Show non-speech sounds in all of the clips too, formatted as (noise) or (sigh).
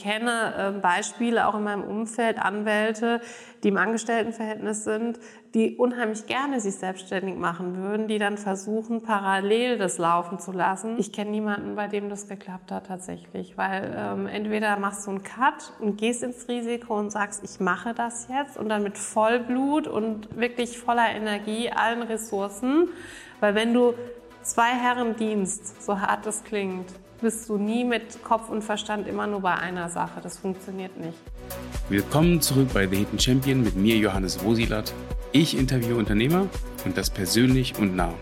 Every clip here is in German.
kenne äh, Beispiele auch in meinem Umfeld, Anwälte, die im Angestelltenverhältnis sind, die unheimlich gerne sich selbstständig machen würden, die dann versuchen, parallel das laufen zu lassen. Ich kenne niemanden, bei dem das geklappt hat tatsächlich, weil ähm, entweder machst du einen Cut und gehst ins Risiko und sagst, ich mache das jetzt und dann mit Vollblut und wirklich voller Energie, allen Ressourcen, weil wenn du zwei Herren dienst, so hart das klingt, bist du nie mit Kopf und Verstand immer nur bei einer Sache. Das funktioniert nicht. Willkommen zurück bei The Hidden Champion mit mir, Johannes Wosilat. Ich interviewe Unternehmer und das persönlich und nah.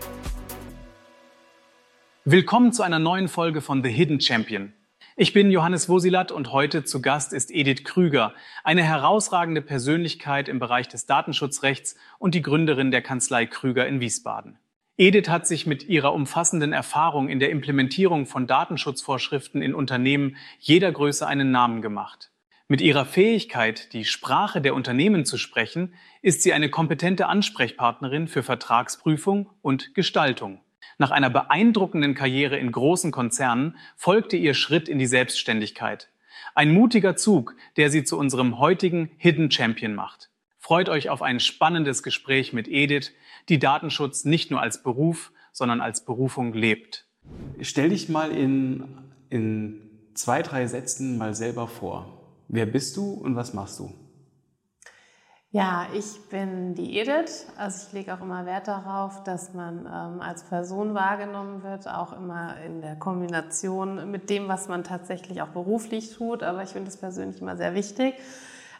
Willkommen zu einer neuen Folge von The Hidden Champion. Ich bin Johannes Wosilat und heute zu Gast ist Edith Krüger, eine herausragende Persönlichkeit im Bereich des Datenschutzrechts und die Gründerin der Kanzlei Krüger in Wiesbaden. Edith hat sich mit ihrer umfassenden Erfahrung in der Implementierung von Datenschutzvorschriften in Unternehmen jeder Größe einen Namen gemacht. Mit ihrer Fähigkeit, die Sprache der Unternehmen zu sprechen, ist sie eine kompetente Ansprechpartnerin für Vertragsprüfung und Gestaltung. Nach einer beeindruckenden Karriere in großen Konzernen folgte ihr Schritt in die Selbstständigkeit. Ein mutiger Zug, der sie zu unserem heutigen Hidden Champion macht. Freut euch auf ein spannendes Gespräch mit Edith, die Datenschutz nicht nur als Beruf, sondern als Berufung lebt. Stell dich mal in, in zwei, drei Sätzen mal selber vor. Wer bist du und was machst du? Ja, ich bin die Edith. Also ich lege auch immer Wert darauf, dass man ähm, als Person wahrgenommen wird, auch immer in der Kombination mit dem, was man tatsächlich auch beruflich tut. Aber ich finde das persönlich immer sehr wichtig.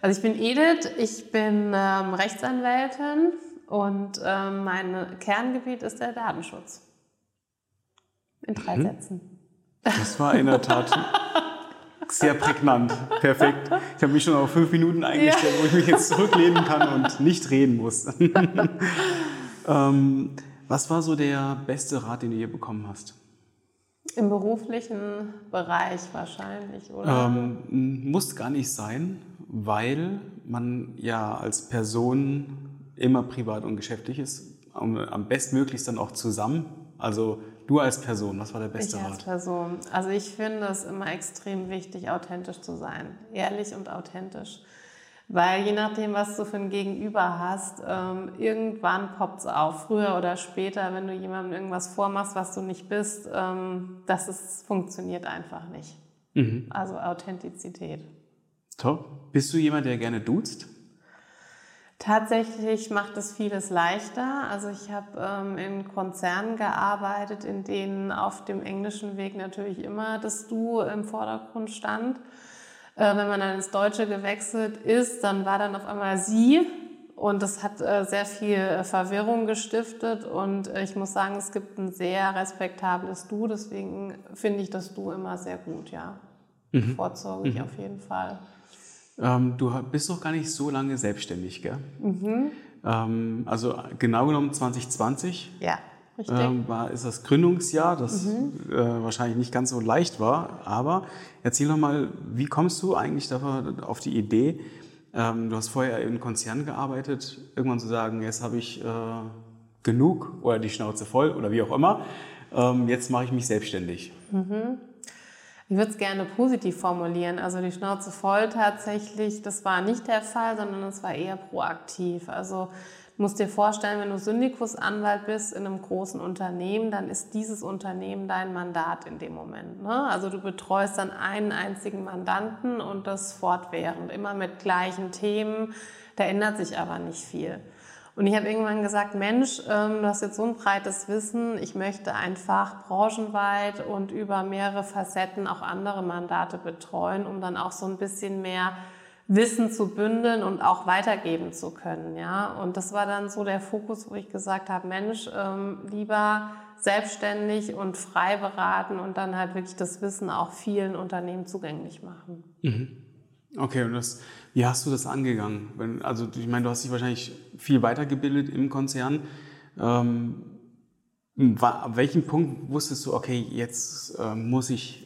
Also ich bin Edith, ich bin ähm, Rechtsanwältin, und ähm, mein Kerngebiet ist der Datenschutz. In drei mhm. Sätzen. Das war in der Tat sehr prägnant. Perfekt. Ich habe mich schon auf fünf Minuten eingestellt, ja. wo ich mich jetzt zurücklehnen kann und nicht reden muss. (laughs) ähm, was war so der beste Rat, den du je bekommen hast? Im beruflichen Bereich wahrscheinlich, oder? Ähm, muss gar nicht sein, weil man ja als Person immer privat und geschäftlich ist. Am bestmöglichst dann auch zusammen. Also du als Person, was war der beste ich Rat? als Person. Also ich finde es immer extrem wichtig, authentisch zu sein. Ehrlich und authentisch. Weil je nachdem, was du für ein Gegenüber hast, ähm, irgendwann poppt es auf, früher oder später, wenn du jemandem irgendwas vormachst, was du nicht bist, ähm, das ist, funktioniert einfach nicht. Mhm. Also Authentizität. Top. Bist du jemand, der gerne duzt? Tatsächlich macht es vieles leichter. Also ich habe ähm, in Konzernen gearbeitet, in denen auf dem englischen Weg natürlich immer das Du im Vordergrund stand. Äh, wenn man dann ins Deutsche gewechselt ist, dann war dann auf einmal Sie. Und das hat äh, sehr viel Verwirrung gestiftet. Und äh, ich muss sagen, es gibt ein sehr respektables Du. Deswegen finde ich das Du immer sehr gut, ja. Mhm. Vorsorge ich mhm. auf jeden Fall. Ähm, du bist doch gar nicht so lange selbstständig, gell? Mhm. Ähm, also genau genommen 2020. Ja. Richtig. Ähm, war, ist das Gründungsjahr, das mhm. äh, wahrscheinlich nicht ganz so leicht war. Aber erzähl doch mal, wie kommst du eigentlich auf die Idee, ähm, du hast vorher in Konzernen gearbeitet, irgendwann zu sagen, jetzt habe ich äh, genug oder die Schnauze voll oder wie auch immer, ähm, jetzt mache ich mich selbstständig. Mhm. Ich würde es gerne positiv formulieren. Also die Schnauze voll tatsächlich, das war nicht der Fall, sondern es war eher proaktiv. Also du musst dir vorstellen, wenn du Syndikusanwalt bist in einem großen Unternehmen, dann ist dieses Unternehmen dein Mandat in dem Moment. Ne? Also du betreust dann einen einzigen Mandanten und das fortwährend, immer mit gleichen Themen. Da ändert sich aber nicht viel. Und ich habe irgendwann gesagt, Mensch, ähm, du hast jetzt so ein breites Wissen, ich möchte einfach branchenweit und über mehrere Facetten auch andere Mandate betreuen, um dann auch so ein bisschen mehr Wissen zu bündeln und auch weitergeben zu können. Ja? Und das war dann so der Fokus, wo ich gesagt habe, Mensch, ähm, lieber selbstständig und frei beraten und dann halt wirklich das Wissen auch vielen Unternehmen zugänglich machen. Mhm. Okay, und das, wie hast du das angegangen? Wenn, also ich meine, du hast dich wahrscheinlich viel weitergebildet im Konzern. Ähm, ab welchem Punkt wusstest du, okay, jetzt äh, muss ich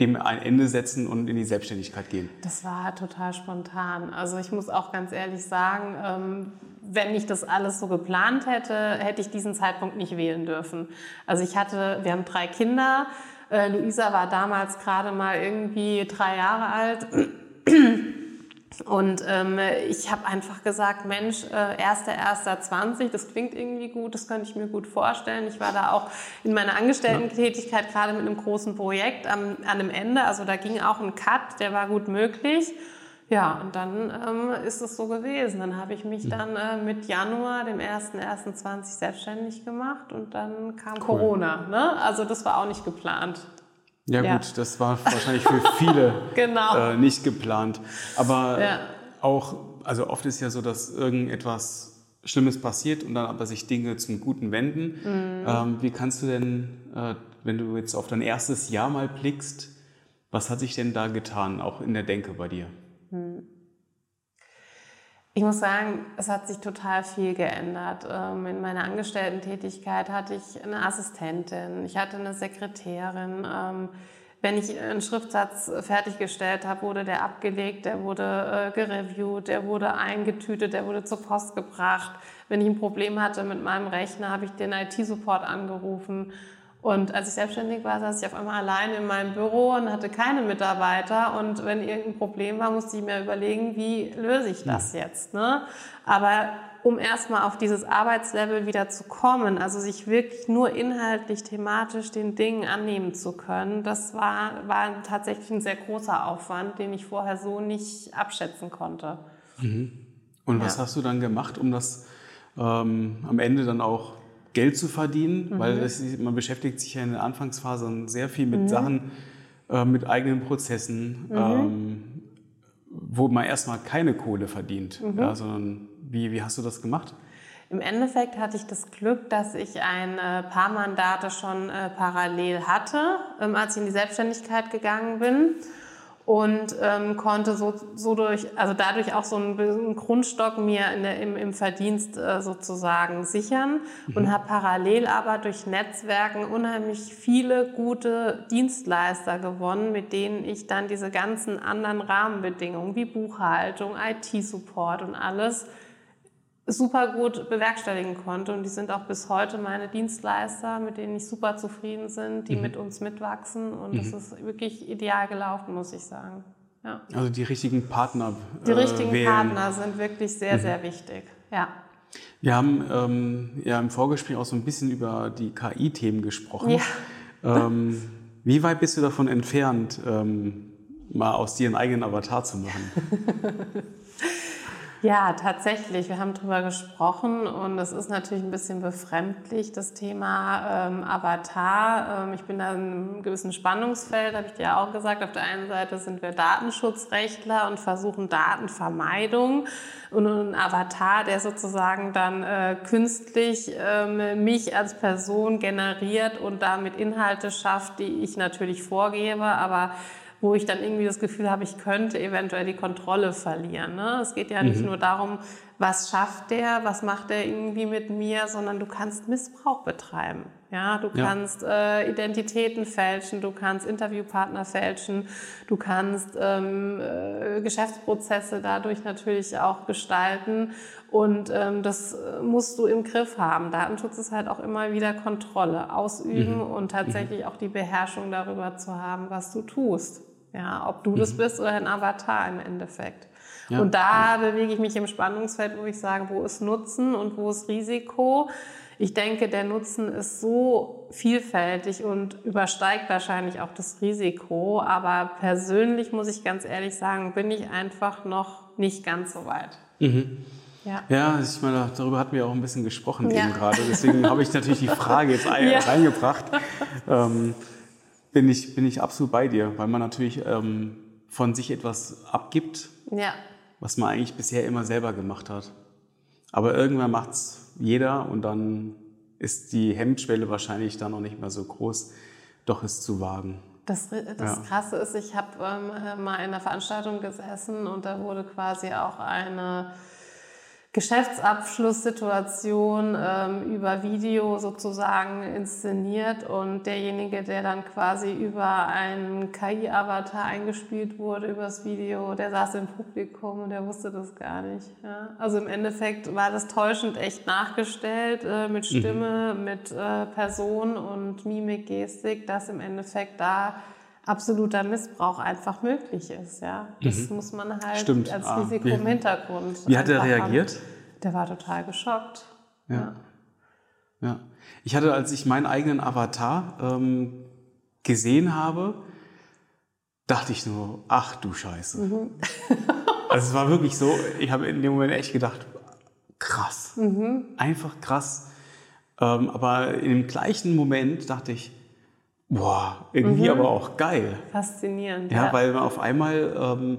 dem ein Ende setzen und in die Selbstständigkeit gehen? Das war total spontan. Also ich muss auch ganz ehrlich sagen, ähm, wenn ich das alles so geplant hätte, hätte ich diesen Zeitpunkt nicht wählen dürfen. Also ich hatte, wir haben drei Kinder Äh, Luisa war damals gerade mal irgendwie drei Jahre alt. Und ähm, ich habe einfach gesagt, Mensch, äh, 1.1.20, das klingt irgendwie gut, das könnte ich mir gut vorstellen. Ich war da auch in meiner Angestellten-Tätigkeit gerade mit einem großen Projekt am, an dem Ende. Also da ging auch ein Cut, der war gut möglich. Ja, und dann ähm, ist es so gewesen. Dann habe ich mich dann äh, mit Januar, dem 1.1.20 selbstständig gemacht und dann kam cool. Corona. Ne? Also das war auch nicht geplant. Ja, ja, gut, das war wahrscheinlich für viele (laughs) genau. äh, nicht geplant. Aber ja. auch, also oft ist ja so, dass irgendetwas Schlimmes passiert und dann aber sich Dinge zum Guten wenden. Mhm. Ähm, wie kannst du denn, äh, wenn du jetzt auf dein erstes Jahr mal blickst, was hat sich denn da getan, auch in der Denke bei dir? Mhm. Ich muss sagen, es hat sich total viel geändert. Ähm, in meiner Angestellten-Tätigkeit hatte ich eine Assistentin, ich hatte eine Sekretärin. Ähm, wenn ich einen Schriftsatz fertiggestellt habe, wurde der abgelegt, der wurde äh, gereviewt, der wurde eingetütet, der wurde zur Post gebracht. Wenn ich ein Problem hatte mit meinem Rechner, habe ich den IT-Support angerufen. Und als ich selbstständig war, saß ich auf einmal alleine in meinem Büro und hatte keine Mitarbeiter. Und wenn irgendein Problem war, musste ich mir überlegen, wie löse ich das jetzt. Ne? Aber um erstmal auf dieses Arbeitslevel wieder zu kommen, also sich wirklich nur inhaltlich, thematisch den Dingen annehmen zu können, das war, war tatsächlich ein sehr großer Aufwand, den ich vorher so nicht abschätzen konnte. Mhm. Und was ja. hast du dann gemacht, um das ähm, am Ende dann auch Geld zu verdienen, mhm. weil das, man beschäftigt sich ja in der Anfangsphase sehr viel mit mhm. Sachen, äh, mit eigenen Prozessen, mhm. ähm, wo man erstmal keine Kohle verdient, mhm. ja, sondern wie, wie hast du das gemacht? Im Endeffekt hatte ich das Glück, dass ich ein paar Mandate schon äh, parallel hatte, ähm, als ich in die Selbstständigkeit gegangen bin und ähm, konnte so, so durch, also dadurch auch so einen, einen Grundstock mir der, im, im, Verdienst äh, sozusagen sichern mhm. und habe parallel aber durch Netzwerken unheimlich viele gute Dienstleister gewonnen, mit denen ich dann diese ganzen anderen Rahmenbedingungen wie Buchhaltung, IT-Support und alles super gut bewerkstelligen konnte. Und die sind auch bis heute meine Dienstleister, mit denen ich super zufrieden bin, die mhm. mit uns mitwachsen. Und mhm. das ist wirklich ideal gelaufen, muss ich sagen. Ja. Also die richtigen Partner. Die äh, richtigen wählen. Partner sind wirklich sehr, mhm. sehr wichtig. Ja. Wir haben ähm, ja im Vorgespräch auch so ein bisschen über die KI-Themen gesprochen. Ja. (laughs) Ähm, wie weit bist du davon entfernt, ähm, mal aus dir einen eigenen Avatar zu machen? (laughs) Ja, tatsächlich. Wir haben darüber gesprochen und es ist natürlich ein bisschen befremdlich, das Thema ähm, Avatar. Ähm, ich bin da in einem gewissen Spannungsfeld, habe ich dir auch gesagt. Auf der einen Seite sind wir Datenschutzrechtler und versuchen Datenvermeidung und ein Avatar, der sozusagen dann äh, künstlich ähm, mich als Person generiert und damit Inhalte schafft, die ich natürlich vorgebe, aber wo ich dann irgendwie das Gefühl habe, ich könnte eventuell die Kontrolle verlieren. Ne? Es geht ja nicht mhm. nur darum, was schafft der, was macht der irgendwie mit mir, sondern du kannst Missbrauch betreiben. Ja, du ja. kannst äh, Identitäten fälschen, du kannst Interviewpartner fälschen, du kannst ähm, äh, Geschäftsprozesse dadurch natürlich auch gestalten und ähm, das musst du im Griff haben. Datenschutz ist halt auch immer wieder Kontrolle ausüben mhm. und tatsächlich mhm. auch die Beherrschung darüber zu haben, was du tust. Ja, ob du das mhm. bist oder ein Avatar im Endeffekt. Ja. Und da bewege ich mich im Spannungsfeld, wo ich sage, wo ist Nutzen und wo ist Risiko. Ich denke, der Nutzen ist so vielfältig und übersteigt wahrscheinlich auch das Risiko. Aber persönlich muss ich ganz ehrlich sagen, bin ich einfach noch nicht ganz so weit. Mhm. Ja. ja, ich meine, darüber hatten wir auch ein bisschen gesprochen ja. eben gerade. Deswegen habe ich natürlich die Frage jetzt (laughs) reingebracht. Ähm, bin ich, bin ich absolut bei dir, weil man natürlich ähm, von sich etwas abgibt, ja. was man eigentlich bisher immer selber gemacht hat. Aber irgendwann macht es jeder und dann ist die Hemmschwelle wahrscheinlich dann noch nicht mehr so groß, doch es zu wagen. Das, das ja. Krasse ist, ich habe ähm, mal in einer Veranstaltung gesessen und da wurde quasi auch eine Geschäftsabschlusssituation ähm, über Video sozusagen inszeniert und derjenige, der dann quasi über einen KI-Avatar eingespielt wurde, übers Video, der saß im Publikum und der wusste das gar nicht. Ja? Also im Endeffekt war das täuschend echt nachgestellt äh, mit mhm. Stimme, mhm. mit äh, Person und Mimik, Gestik, dass im Endeffekt da absoluter Missbrauch einfach möglich ist. Ja? Das mhm. muss man halt Stimmt. als ah, Risiko wie, im Hintergrund. Wie hat er reagiert? Haben. Der war total geschockt. Ja. ja. ja. Ich hatte, als ich meinen eigenen Avatar ähm, gesehen habe, dachte ich nur, ach du Scheiße. Mhm. (laughs) also es war wirklich so, ich habe in dem Moment echt gedacht, krass. Mhm. Einfach krass. Ähm, aber in dem gleichen Moment dachte ich, Boah, irgendwie mhm. aber auch geil. Faszinierend. Ja, ja. weil man auf einmal ähm,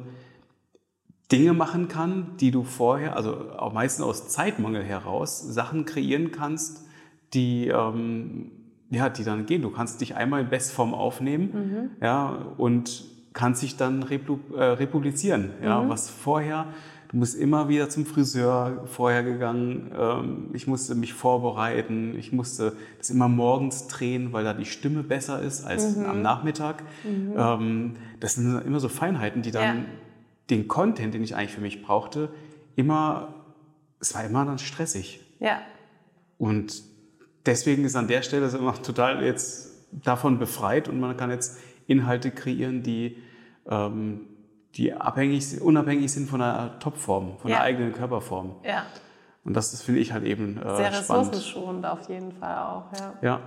Dinge machen kann, die du vorher, also auch meistens aus Zeitmangel heraus, Sachen kreieren kannst, die, ähm, ja, die dann gehen. Du kannst dich einmal in Bestform aufnehmen mhm. ja, und kannst dich dann repub äh, republizieren. Ja, mhm. Was vorher Du bist immer wieder zum Friseur vorher gegangen. Ähm, ich musste mich vorbereiten. Ich musste das immer morgens drehen, weil da die Stimme besser ist als mhm. am Nachmittag. Mhm. Ähm, das sind immer so Feinheiten, die dann ja. den Content, den ich eigentlich für mich brauchte, immer, es war immer dann stressig. Ja. Und deswegen ist an der Stelle immer total jetzt davon befreit und man kann jetzt Inhalte kreieren, die ähm, die abhängig, unabhängig sind von der Topform, von ja. der eigenen Körperform. Ja. Und das, das finde ich halt eben äh, Sehr ressourcenschonend auf jeden Fall auch, ja. Ja,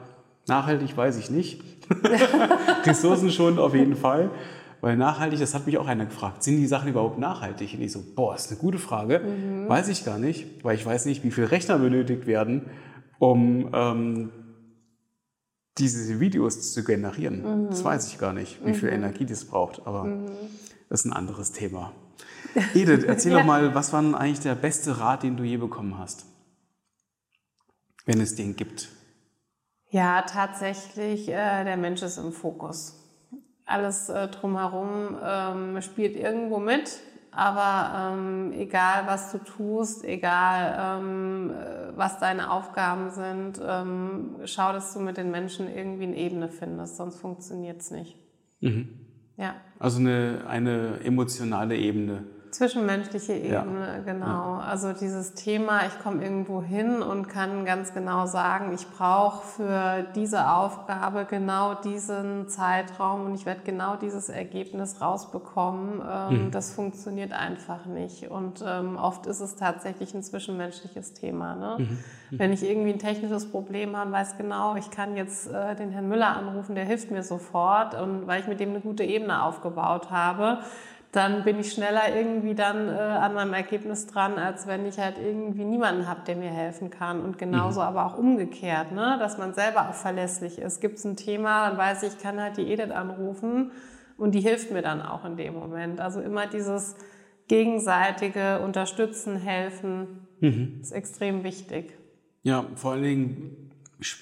nachhaltig weiß ich nicht. (laughs) ressourcenschonend auf jeden Fall. Weil nachhaltig, das hat mich auch einer gefragt, sind die Sachen überhaupt nachhaltig? Und ich so, boah, ist eine gute Frage. Mhm. Weiß ich gar nicht, weil ich weiß nicht, wie viele Rechner benötigt werden, um ähm, diese Videos zu generieren. Mhm. Das weiß ich gar nicht, wie viel mhm. Energie das braucht. Aber mhm. Das ist ein anderes Thema. Edith, erzähl (laughs) ja. doch mal, was war denn eigentlich der beste Rat, den du je bekommen hast? Wenn es den gibt. Ja, tatsächlich, äh, der Mensch ist im Fokus. Alles äh, drumherum ähm, spielt irgendwo mit, aber ähm, egal, was du tust, egal, ähm, äh, was deine Aufgaben sind, ähm, schau, dass du mit den Menschen irgendwie eine Ebene findest, sonst funktioniert es nicht. Mhm. Ja. Also eine, eine emotionale Ebene. Zwischenmenschliche Ebene, ja. genau. Ja. Also dieses Thema, ich komme irgendwo hin und kann ganz genau sagen, ich brauche für diese Aufgabe genau diesen Zeitraum und ich werde genau dieses Ergebnis rausbekommen. Ähm, mhm. Das funktioniert einfach nicht. Und ähm, oft ist es tatsächlich ein zwischenmenschliches Thema. Ne? Mhm. Mhm. Wenn ich irgendwie ein technisches Problem habe weiß genau, ich kann jetzt äh, den Herrn Müller anrufen, der hilft mir sofort und weil ich mit dem eine gute Ebene aufgebaut habe, dann bin ich schneller irgendwie dann äh, an meinem Ergebnis dran, als wenn ich halt irgendwie niemanden habe, der mir helfen kann. Und genauso mhm. aber auch umgekehrt, ne? dass man selber auch verlässlich ist. Gibt es ein Thema, dann weiß ich, ich kann halt die Edith anrufen und die hilft mir dann auch in dem Moment. Also immer dieses gegenseitige Unterstützen, helfen mhm. ist extrem wichtig. Ja, vor allen Dingen,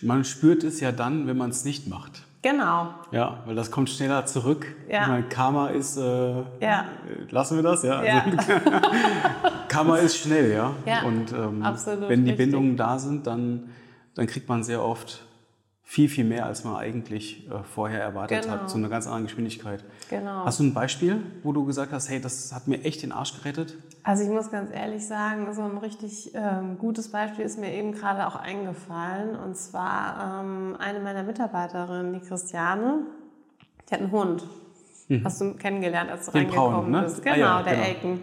man spürt es ja dann, wenn man es nicht macht. Genau. Ja, weil das kommt schneller zurück. Ja. Ich meine, Karma ist, äh, ja. lassen wir das, ja? ja. Also, (laughs) Karma ist schnell, ja. ja Und ähm, wenn die richtig. Bindungen da sind, dann, dann kriegt man sehr oft viel, viel mehr, als man eigentlich äh, vorher erwartet genau. hat, zu einer ganz anderen Geschwindigkeit. Genau. Hast du ein Beispiel, wo du gesagt hast, hey, das hat mir echt den Arsch gerettet? Also ich muss ganz ehrlich sagen, so ein richtig ähm, gutes Beispiel ist mir eben gerade auch eingefallen. Und zwar ähm, eine meiner Mitarbeiterinnen, die Christiane, die hat einen Hund. Mhm. Hast du kennengelernt, als du den reingekommen Braun, ne? bist. Genau, ah, ja, der genau. Elken.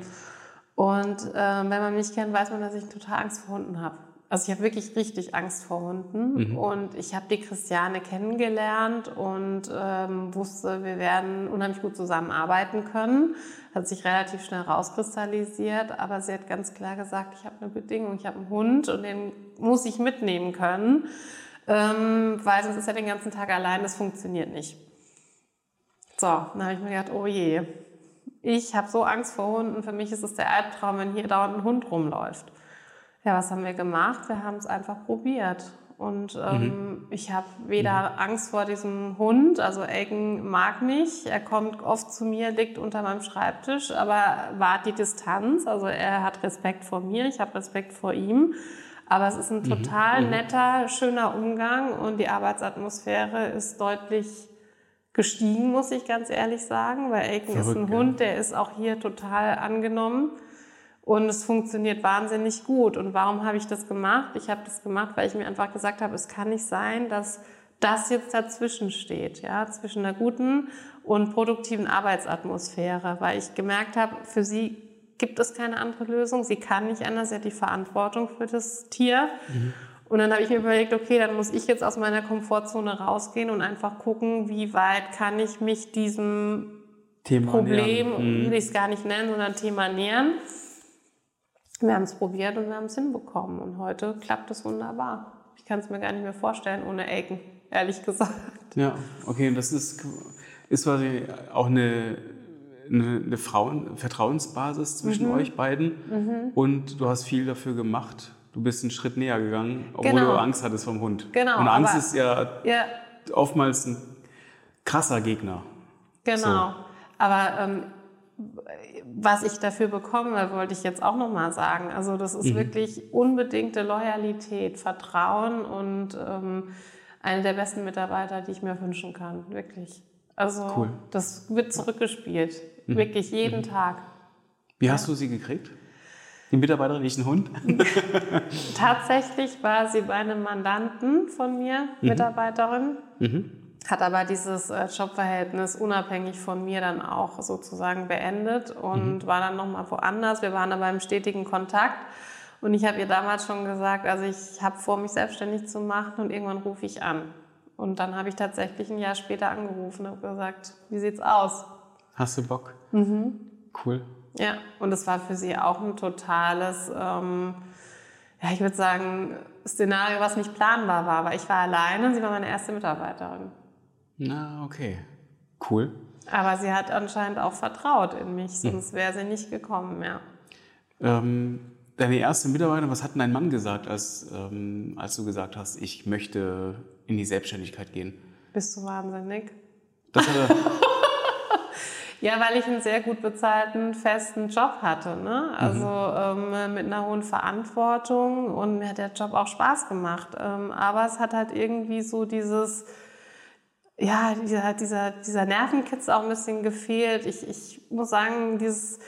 Und ähm, wenn man mich kennt, weiß man, dass ich total Angst vor Hunden habe. Also ich habe wirklich richtig Angst vor Hunden mhm. und ich habe die Christiane kennengelernt und ähm, wusste, wir werden unheimlich gut zusammenarbeiten können. Hat sich relativ schnell rauskristallisiert, aber sie hat ganz klar gesagt, ich habe eine Bedingung, ich habe einen Hund und den muss ich mitnehmen können, ähm, weil sonst ist er den ganzen Tag allein, das funktioniert nicht. So, dann habe ich mir gedacht, oh je, ich habe so Angst vor Hunden, für mich ist es der Albtraum, wenn hier dauernd ein Hund rumläuft. Ja, was haben wir gemacht? Wir haben es einfach probiert. Und ähm, ich habe weder Angst vor diesem Hund, also Aiken mag mich, er kommt oft zu mir, liegt unter meinem Schreibtisch, aber wahrt die Distanz, also er hat Respekt vor mir, ich habe Respekt vor ihm. Aber es ist ein total netter, schöner Umgang und die Arbeitsatmosphäre ist deutlich gestiegen, muss ich ganz ehrlich sagen, weil Aiken ist ein. Hund, der ist auch hier total angenommen. Und es funktioniert wahnsinnig gut. Und warum habe ich das gemacht? Ich habe das gemacht, weil ich mir einfach gesagt habe, es kann nicht sein, dass das jetzt dazwischen steht, ja, zwischen einer guten und produktiven Arbeitsatmosphäre, weil ich gemerkt habe, für sie gibt es keine andere Lösung. Sie kann nicht anders, sie hat die Verantwortung für das Tier. Und dann habe ich mir überlegt, okay, dann muss ich jetzt aus meiner Komfortzone rausgehen und einfach gucken, wie weit kann ich mich diesem Thema Problem, nähern. will ich es gar nicht nennen, sondern Thema nähern. Wir haben es probiert und wir haben es hinbekommen. Und heute klappt es wunderbar. Ich kann es mir gar nicht mehr vorstellen ohne Aiken, ehrlich gesagt. Ja, okay, und das ist, ist quasi auch eine, eine, eine Frauen, Vertrauensbasis zwischen Mhm. euch beiden. Und du hast viel dafür gemacht. Du bist einen Schritt näher gegangen, obwohl Genau. du Angst hattest vom Hund. Genau, Und Angst ist ja Ja, oftmals ein krasser Gegner. genau. Aber ähm, was ich dafür bekomme, wollte ich jetzt auch nochmal sagen. Also das Mhm. ist wirklich unbedingte Loyalität, Vertrauen und ähm, eine der besten Mitarbeiter, die ich mir wünschen kann. Wirklich. Also Cool. Mhm. das wird zurückgespielt. Wirklich jeden Tag. Wie hast du sie gekriegt? Die Mitarbeiterin, nicht ein Hund? (laughs) Tatsächlich war sie bei einem Mandanten von mir, Mitarbeiterin, hat aber dieses äh, Jobverhältnis unabhängig von mir dann auch sozusagen beendet und war dann nochmal woanders. Wir waren aber im stetigen Kontakt und ich habe ihr damals schon gesagt, also ich habe vor, mich selbstständig zu machen und irgendwann rufe ich an. Und dann habe ich tatsächlich ein Jahr später angerufen und gesagt, wie sieht's aus? Hast du Bock? Mhm. Cool. Ja, und es war für sie auch ein totales, ähm, ja, ich würde sagen, Szenario, was nicht planbar war. Aber ich war alleine und sie war meine erste Mitarbeiterin. Na, okay. Cool. Aber sie hat anscheinend auch vertraut in mich, sonst wäre sie nicht gekommen, ja. Ähm, deine erste Mitarbeiterin, was hat denn dein Mann gesagt, als, ähm, als du gesagt hast, ich möchte in die Selbstständigkeit gehen? Bist du wahnsinnig? Das hat er, (laughs) Ja, weil ich einen sehr gut bezahlten, festen Job hatte. Ne? Also ähm, mit einer hohen Verantwortung und mir hat der Job auch Spaß gemacht. Ähm, aber es hat halt irgendwie so dieses, ja, dieser, dieser, dieser Nervenkitz auch ein bisschen gefehlt. Ich, ich muss sagen, dieses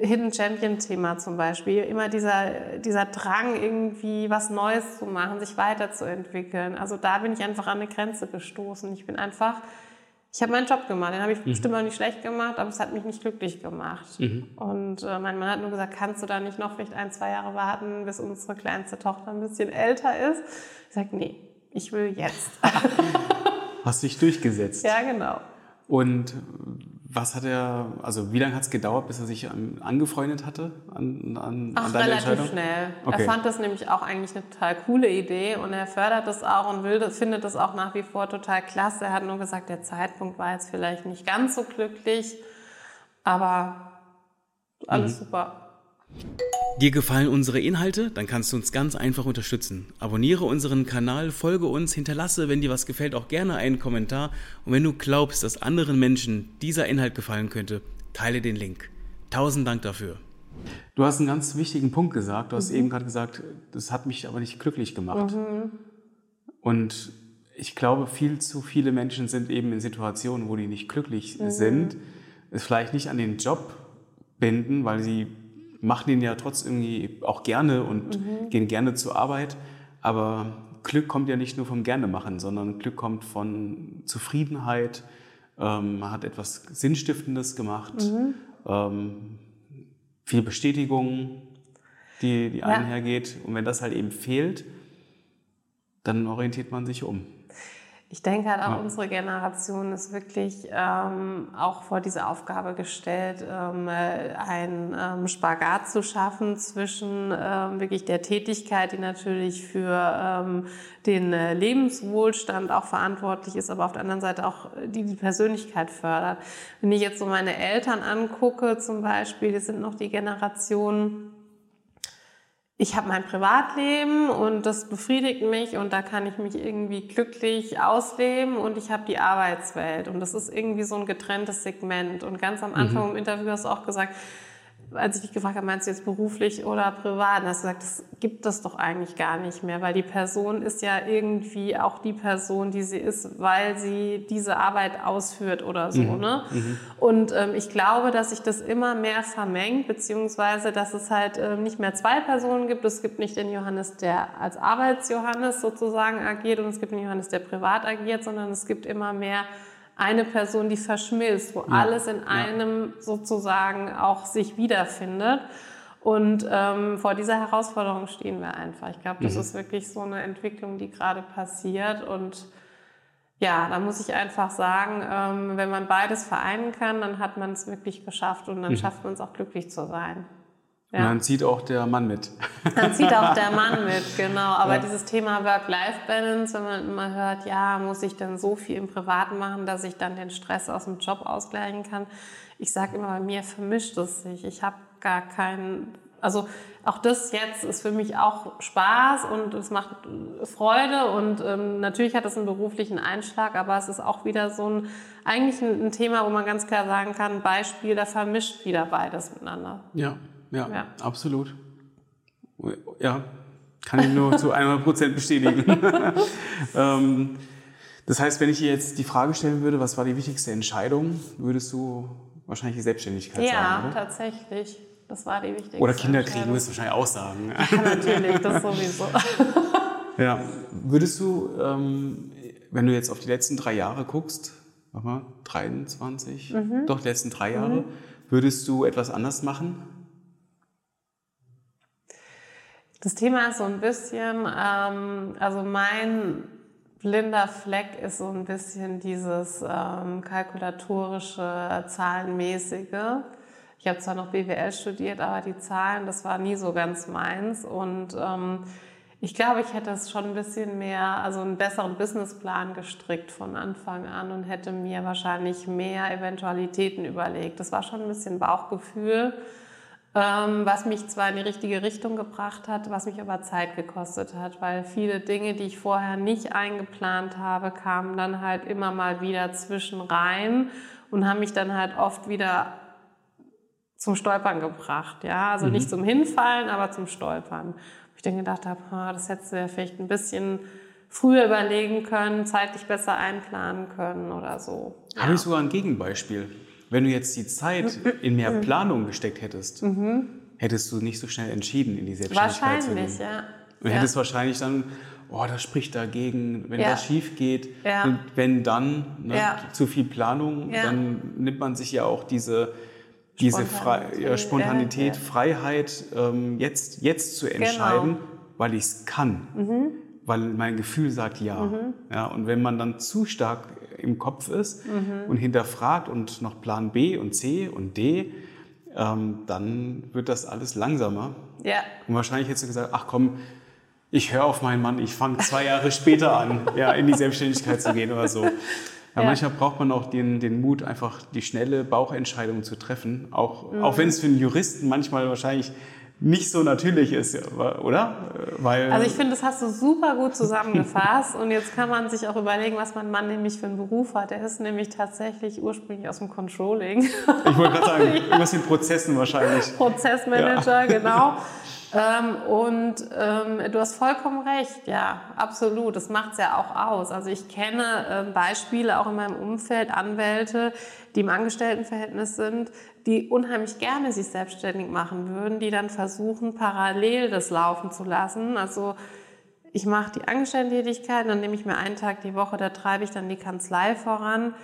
Hidden Champion Thema zum Beispiel, immer dieser, dieser Drang, irgendwie was Neues zu machen, sich weiterzuentwickeln. Also da bin ich einfach an eine Grenze gestoßen. Ich bin einfach, ich habe meinen Job gemacht, den habe ich bestimmt auch nicht schlecht gemacht, aber es hat mich nicht glücklich gemacht. Und äh, mein Mann hat nur gesagt, kannst du da nicht noch vielleicht ein, zwei Jahre warten, bis unsere kleinste Tochter ein bisschen älter ist? Ich sage, nee, ich will jetzt. (laughs) hast dich durchgesetzt. ja, genau. Und was hat er, also wie lange hat es gedauert, bis er sich angefreundet hatte an, an, Ach, an deine relativ Entscheidung? schnell. Okay. Er fand das nämlich auch eigentlich eine total coole Idee und er fördert das auch und will findet das auch nach wie vor total klasse. Er hat nur gesagt, der Zeitpunkt war jetzt vielleicht nicht ganz so glücklich, aber alles Mhm. super. Dir gefallen unsere Inhalte? Dann kannst du uns ganz einfach unterstützen. Abonniere unseren Kanal, folge uns, hinterlasse, wenn dir was gefällt, auch gerne einen Kommentar. Und wenn du glaubst, dass anderen Menschen dieser Inhalt gefallen könnte, teile den Link. Tausend Dank dafür. Du hast einen ganz wichtigen Punkt gesagt. Du hast Mhm. eben gerade gesagt, das hat mich aber nicht glücklich gemacht. Und ich glaube, viel zu viele Menschen sind eben in Situationen, wo die nicht glücklich Mhm. sind, es vielleicht nicht an den Job binden, weil sie machen den ja trotz irgendwie auch gerne und Mhm. gehen gerne zur Arbeit. Aber Glück kommt ja nicht nur vom Gerne-Machen, sondern Glück kommt von Zufriedenheit, ähm, man hat etwas Sinnstiftendes gemacht, Mhm. ähm, viel Bestätigung, die, die Ja. einhergeht. Und wenn das halt eben fehlt, dann orientiert man sich um. Ich denke halt auch, unsere Generation ist wirklich ähm, auch vor diese Aufgabe gestellt, ähm, äh, einen ähm, Spagat zu schaffen zwischen ähm, wirklich der Tätigkeit, die natürlich für ähm, den äh, Lebenswohlstand auch verantwortlich ist, aber auf der anderen Seite auch äh, die die Persönlichkeit fördert. Wenn ich jetzt so meine Eltern angucke zum Beispiel, das sind noch die Generationen, ich habe mein Privatleben und das befriedigt mich und da kann ich mich irgendwie glücklich ausleben und ich habe die Arbeitswelt und das ist irgendwie so ein getrenntes Segment. Und ganz am Anfang mhm. im Interview hast du auch gesagt, als ich dich gefragt habe, meinst du jetzt beruflich oder privat? Und hast du gesagt, das gibt es doch eigentlich gar nicht mehr, weil die Person ist ja irgendwie auch die Person, die sie ist, weil sie diese Arbeit ausführt oder so. Mhm. Ne? Mhm. Und ähm, ich glaube, dass sich das immer mehr vermengt, beziehungsweise dass es halt ähm, nicht mehr zwei Personen gibt. Es gibt nicht den Johannes, der als Arbeitsjohannes sozusagen agiert und es gibt den Johannes, der privat agiert, sondern es gibt immer mehr eine Person, die verschmilzt, wo ja. alles in einem ja. sozusagen auch sich wiederfindet. Und ähm, vor dieser Herausforderung stehen wir einfach. Ich glaube, das mhm. ist wirklich so eine Entwicklung, die gerade passiert. Und ja, da muss ich einfach sagen, ähm, wenn man beides vereinen kann, dann hat man es wirklich geschafft und dann mhm. schafft man es auch glücklich zu sein. Ja. Und dann zieht auch der Mann mit. (laughs) Dann zieht auch der Mann (laughs) mit, genau. Aber ja. dieses Thema Work-Life-Balance, wenn man immer hört, ja, muss ich denn so viel im Privaten machen, dass ich dann den Stress aus dem Job ausgleichen kann. Ich sage immer, bei mir vermischt es sich. Ich habe gar keinen, also auch das jetzt ist für mich auch Spaß und es macht Freude und ähm, natürlich hat es einen beruflichen Einschlag, aber es ist auch wieder so ein, eigentlich ein, ein Thema, wo man ganz klar sagen kann, Beispiel, da vermischt wieder beides miteinander. Ja. Ja, ja. absolut. Ja, kann ich nur zu 100 Prozent bestätigen. (laughs) ähm, das heißt, wenn ich dir jetzt die Frage stellen würde, was war die wichtigste Entscheidung, würdest du wahrscheinlich die Selbstständigkeit ja, sagen, Ja, tatsächlich. Das war die wichtigste Oder Kinder kriegen, wirst du wahrscheinlich auch sagen. Ja, natürlich, das sowieso. (laughs) ja, würdest du, ähm, wenn du jetzt auf die letzten drei Jahre guckst, mach mal, 23, mhm. doch, die letzten drei Jahre, mhm. würdest du etwas anders machen? Das Thema ist so ein bisschen, ähm, also mein blinder Fleck ist so ein bisschen dieses ähm, kalkulatorische, zahlenmäßige. Ich habe zwar noch BWL studiert, aber die Zahlen, das war nie so ganz meins. Und ähm, ich glaube, ich hätte es schon ein bisschen mehr, also einen besseren Businessplan gestrickt von Anfang an und hätte mir wahrscheinlich mehr Eventualitäten überlegt. Das war schon ein bisschen Bauchgefühl. Ähm, was mich zwar in die richtige Richtung gebracht hat, was mich aber Zeit gekostet hat, weil viele Dinge, die ich vorher nicht eingeplant habe, kamen dann halt immer mal wieder zwischen rein und haben mich dann halt oft wieder zum Stolpern gebracht. Ja, also mhm. nicht zum Hinfallen, aber zum Stolpern. Ich dann gedacht habe, das hättest du ja vielleicht ein bisschen früher überlegen können, zeitlich besser einplanen können oder so. Ja. Habe ich sogar ein Gegenbeispiel. Wenn du jetzt die Zeit in mehr (laughs) Planung gesteckt hättest, mhm. hättest du nicht so schnell entschieden, in die Selbstständigkeit Wahrscheinlich, zu gehen. ja. Und ja. hättest wahrscheinlich dann, oh, das spricht dagegen, wenn ja. das schief geht. Ja. Und wenn dann ne, zu viel Planung, dann nimmt man sich ja auch diese, diese Spontanität, Fre Spontanität Freiheit, ähm, jetzt, jetzt zu entscheiden, genau. weil ich es kann. Mhm. Weil mein Gefühl sagt ja. Mhm. ja. Und wenn man dann zu stark im Kopf ist mhm. und hinterfragt und noch Plan B und C und D, ähm, dann wird das alles langsamer. Ja. Und wahrscheinlich hättest du gesagt, ach komm, ich höre auf meinen Mann, ich fange zwei Jahre später an, (laughs) ja, in die Selbstständigkeit zu gehen oder so. (laughs) Ja, ja. Manchmal braucht man auch den, den Mut, einfach die schnelle Bauchentscheidung zu treffen. Auch, mhm. auch wenn es für einen Juristen manchmal wahrscheinlich nicht so natürlich ist, oder? Weil also ich finde, das hast du super gut zusammengefasst und jetzt kann man sich auch überlegen, was mein Mann nämlich für einen Beruf hat. Er ist nämlich tatsächlich ursprünglich aus dem Controlling. Ich wollte gerade sagen, (laughs) ja. aus den Prozessen wahrscheinlich. Prozessmanager, ja. genau. (laughs) Ähm, und ähm, du hast vollkommen recht, ja, absolut. Das macht es ja auch aus. Also ich kenne äh, Beispiele auch in meinem Umfeld, Anwälte, die im Angestelltenverhältnis sind, die unheimlich gerne sich selbstständig machen würden, die dann versuchen, parallel das laufen zu lassen. Also ich mache die Angestellten-Tätigkeit, dann nehme ich mir einen Tag die Woche, da treibe ich dann die Kanzlei voran.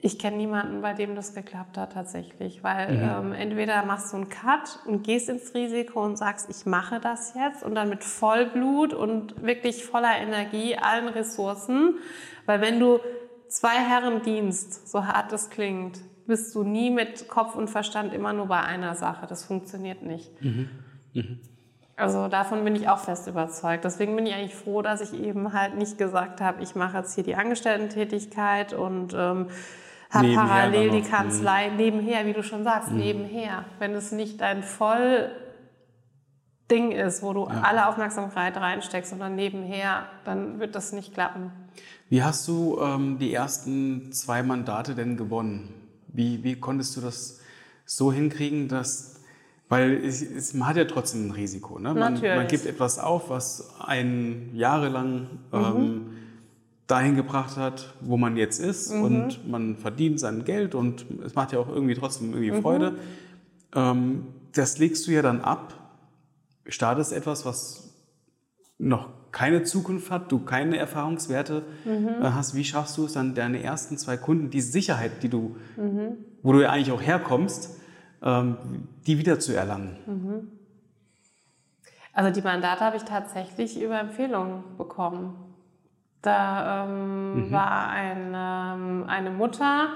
Ich kenne niemanden, bei dem das geklappt hat tatsächlich, weil mhm. ähm, entweder machst du einen Cut und gehst ins Risiko und sagst, ich mache das jetzt und dann mit Vollblut und wirklich voller Energie, allen Ressourcen, weil wenn du zwei Herren dienst, so hart es klingt, bist du nie mit Kopf und Verstand immer nur bei einer Sache. Das funktioniert nicht. Mhm. Mhm. Also davon bin ich auch fest überzeugt. Deswegen bin ich eigentlich froh, dass ich eben halt nicht gesagt habe, ich mache jetzt hier die Angestellten-Tätigkeit und ähm, habe parallel die Kanzlei mhm. nebenher, wie du schon sagst, mhm. nebenher. Wenn es nicht dein voll Ding ist, wo du ja. alle Aufmerksamkeit reinsteckst und dann nebenher, dann wird das nicht klappen. Wie hast du ähm, die ersten zwei Mandate denn gewonnen? Wie, wie konntest du das so hinkriegen, dass, weil es, es, man hat ja trotzdem ein Risiko. Ne? Man, man, gibt etwas auf, was einen jahrelang mhm. ähm, dahin gebracht hat, wo man jetzt ist mhm. und man verdient sein Geld und es macht ja auch irgendwie trotzdem irgendwie mhm. Freude. Ähm, das legst du ja dann ab startest etwas, was noch keine Zukunft hat, du keine Erfahrungswerte mhm. Hast, wie schaffst du es dann, deine ersten zwei Kunden, die Sicherheit, die du, mhm. wo du ja eigentlich auch herkommst, ähm, die wieder zu erlangen? Mhm. Also die Mandate habe ich tatsächlich über Empfehlungen bekommen. Da ähm, mhm. war eine, ähm, eine Mutter,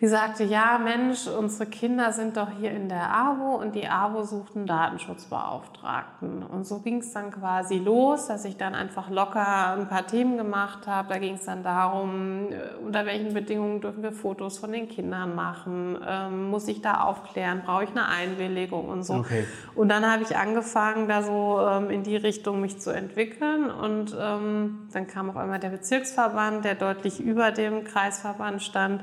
die sagte, ja Mensch, unsere Kinder sind doch hier in der AWO und die AWO sucht einen Datenschutzbeauftragten. Und so ging es dann quasi los, dass ich dann einfach locker ein paar Themen gemacht habe. Da ging es dann darum, äh, unter welchen Bedingungen dürfen wir Fotos von den Kindern machen, ähm, muss ich da aufklären, brauche ich eine Einwilligung und so. Okay. Und dann habe ich angefangen, da so ähm, in die Richtung mich zu entwickeln und ähm, dann kam auf einmal der Bezirksverband, der deutlich über dem Kreisverband stand.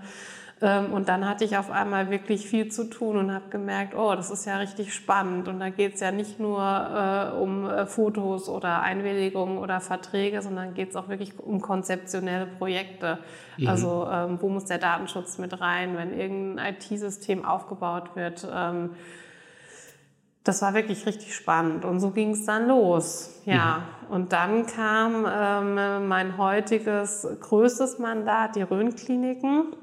Ähm, und dann hatte ich auf einmal wirklich viel zu tun und habe gemerkt, oh, das ist ja richtig spannend. Und da geht es ja nicht nur äh, um äh, Fotos oder Einwilligungen oder Verträge, sondern geht es auch wirklich um konzeptionelle Projekte. Mhm. Also ähm, wo muss der Datenschutz mit rein, wenn irgendein IT-System aufgebaut wird. Ähm, das war wirklich richtig spannend und so ging es dann los. Ja, mhm. und dann kam ähm, mein heutiges größtes Mandat, die Rhön-Kliniken.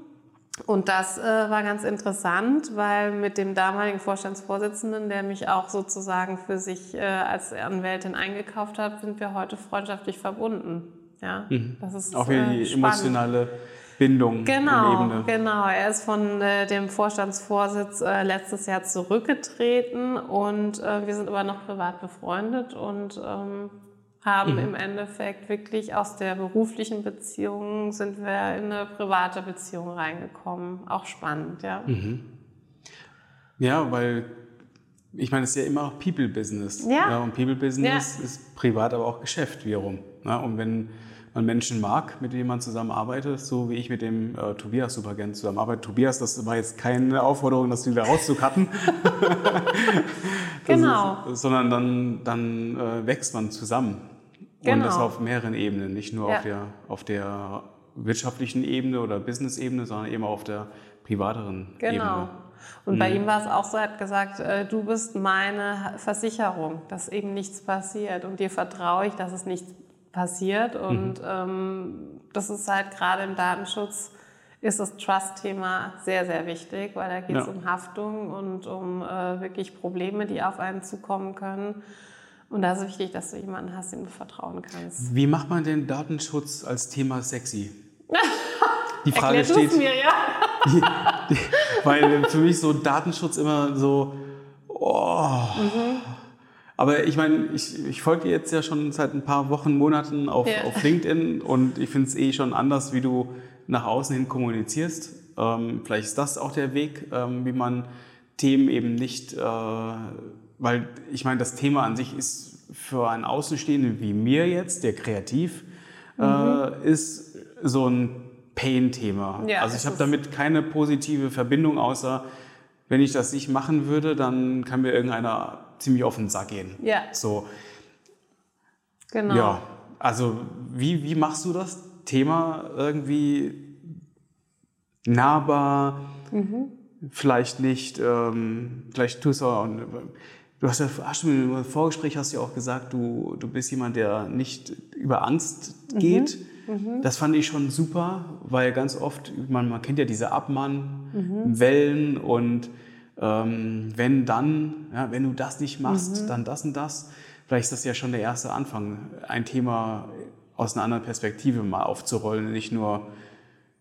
Und das äh, war ganz interessant, weil mit dem damaligen Vorstandsvorsitzenden, der mich auch sozusagen für sich äh, als Anwältin eingekauft hat, sind wir heute freundschaftlich verbunden. Ja, mhm. das ist auch wieder die äh, emotionale Bindung. Genau, genau. Er ist von äh, dem Vorstandsvorsitz äh, letztes Jahr zurückgetreten und wir sind aber noch privat befreundet und ähm, haben mhm. im Endeffekt wirklich aus der beruflichen Beziehung sind wir in eine private Beziehung reingekommen. Auch spannend, ja. Mhm. Ja, weil ich meine, es ist ja immer auch People-Business. Ja. ja. Und People-Business ja. ist privat, aber auch Geschäft wiederum. Ja, und wenn man Menschen mag, mit denen man zusammenarbeitet, so wie ich mit dem äh, Tobias super gern zusammenarbeite. Tobias, das war jetzt keine Aufforderung, das wieder rauszukatten. (laughs) genau. Ist, sondern dann, dann äh, wächst man zusammen. Genau. Und das genau. auf mehreren Ebenen, nicht nur ja. auf, der, auf der wirtschaftlichen Ebene oder Business-Ebene, sondern eben auch auf der privateren genau. Ebene. Genau. Und bei mhm. ihm war es auch so, er hat gesagt, äh, du bist meine Versicherung, dass eben nichts passiert. Und dir vertraue ich, dass es nichts passiert. Und mhm. ähm, das ist halt gerade im Datenschutz ist das Trust-Thema sehr, sehr wichtig, weil da geht es ja. um Haftung und um äh, wirklich Probleme, die auf einen zukommen können. Und da ist es wichtig, dass du jemanden hast, dem du vertrauen kannst. Wie macht man den Datenschutz als Thema sexy? (laughs) Die Frage steht. Mir, ja. die, (laughs) die, weil für mich so Datenschutz immer so. Oh. Mhm. Aber ich meine, ich, ich folge dir jetzt ja schon seit ein paar Wochen, Monaten auf, ja. auf LinkedIn und ich finde es eh schon anders, wie du nach außen hin kommunizierst. Ähm, vielleicht ist das auch der Weg, ähm, wie man Themen eben nicht äh, weil ich meine, das Thema an sich ist für einen Außenstehenden wie mir jetzt, der kreativ äh, mhm. äh, ist, so ein Pain-Thema. Ja, also ich habe damit keine positive Verbindung, außer wenn ich das nicht machen würde, dann kann mir irgendeiner ziemlich auf den Sack gehen. Ja. So. Genau. Ja, also wie, wie machst du das Thema irgendwie nahbar? Mhm. Vielleicht nicht, ähm, vielleicht tust du auch, Du hast ja hast im Vorgespräch hast du ja auch gesagt, du, du bist jemand, der nicht über Angst geht. Mhm. Mhm. Das fand ich schon super, weil ganz oft, man, man kennt ja diese Abmannwellen mhm. und ähm, wenn dann, ja, wenn du das nicht machst, mhm. dann das und das. Vielleicht ist das ja schon der erste Anfang, ein Thema aus einer anderen Perspektive mal aufzurollen. Nicht nur,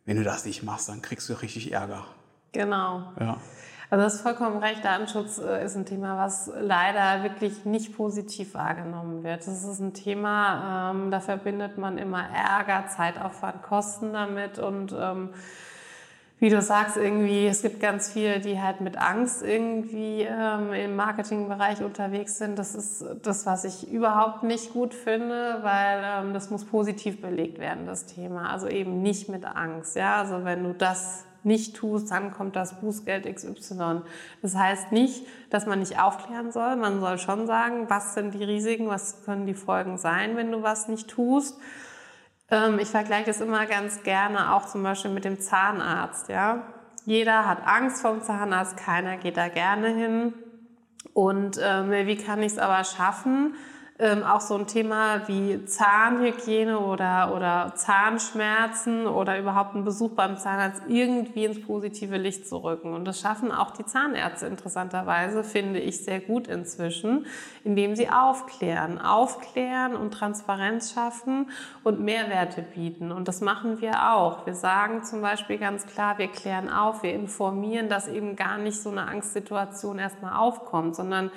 wenn du das nicht machst, dann kriegst du richtig Ärger. Genau. Ja. Also das ist vollkommen recht. Datenschutz äh, ist ein Thema, was leider wirklich nicht positiv wahrgenommen wird. Das ist ein Thema, ähm, da verbindet man immer Ärger, Zeitaufwand, Kosten damit und ähm, wie du sagst, irgendwie, es gibt ganz viele, die halt mit Angst irgendwie ähm, im Marketingbereich unterwegs sind. Das ist das, was ich überhaupt nicht gut finde, weil ähm, das muss positiv belegt werden, das Thema. Also eben nicht mit Angst. Ja, also wenn du das nicht tust, dann kommt das Bußgeld XY. Das heißt nicht, dass man nicht aufklären soll. Man soll schon sagen, was sind die Risiken, was können die Folgen sein, wenn du was nicht tust. Ähm, ich vergleiche das immer ganz gerne auch zum Beispiel mit dem Zahnarzt. Ja? Jeder hat Angst vom Zahnarzt, keiner geht da gerne hin. Und ähm, wie kann ich es aber schaffen, ähm, auch so ein Thema wie Zahnhygiene oder, oder Zahnschmerzen oder überhaupt einen Besuch beim Zahnarzt irgendwie ins positive Licht zu rücken. Und das schaffen auch die Zahnärzte interessanterweise, finde ich sehr gut inzwischen, indem sie aufklären. Aufklären und Transparenz schaffen und Mehrwerte bieten. Und das machen wir auch. Wir sagen zum Beispiel ganz klar, wir klären auf, wir informieren, dass eben gar nicht so eine Angstsituation erstmal aufkommt, sondern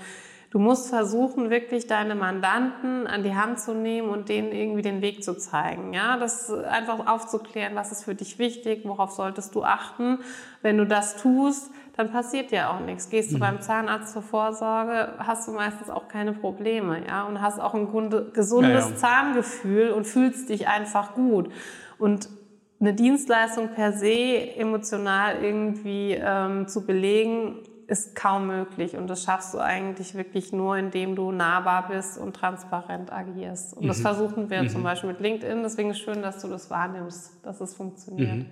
Du musst versuchen, wirklich deine Mandanten an die Hand zu nehmen und denen irgendwie den Weg zu zeigen. Ja, das einfach aufzuklären, was ist für dich wichtig, worauf solltest du achten. Wenn du das tust, dann passiert dir auch nichts. Gehst du mhm. beim Zahnarzt zur Vorsorge, hast du meistens auch keine Probleme, ja, und hast auch ein gesundes ja, ja. Zahngefühl und fühlst dich einfach gut. Und eine Dienstleistung per se emotional irgendwie ähm, zu belegen, ist kaum möglich und das schaffst du eigentlich wirklich nur, indem du nahbar bist und transparent agierst. Und mhm. das versuchen wir mhm. zum Beispiel mit LinkedIn. Deswegen ist es schön, dass du das wahrnimmst, dass es funktioniert. Mhm.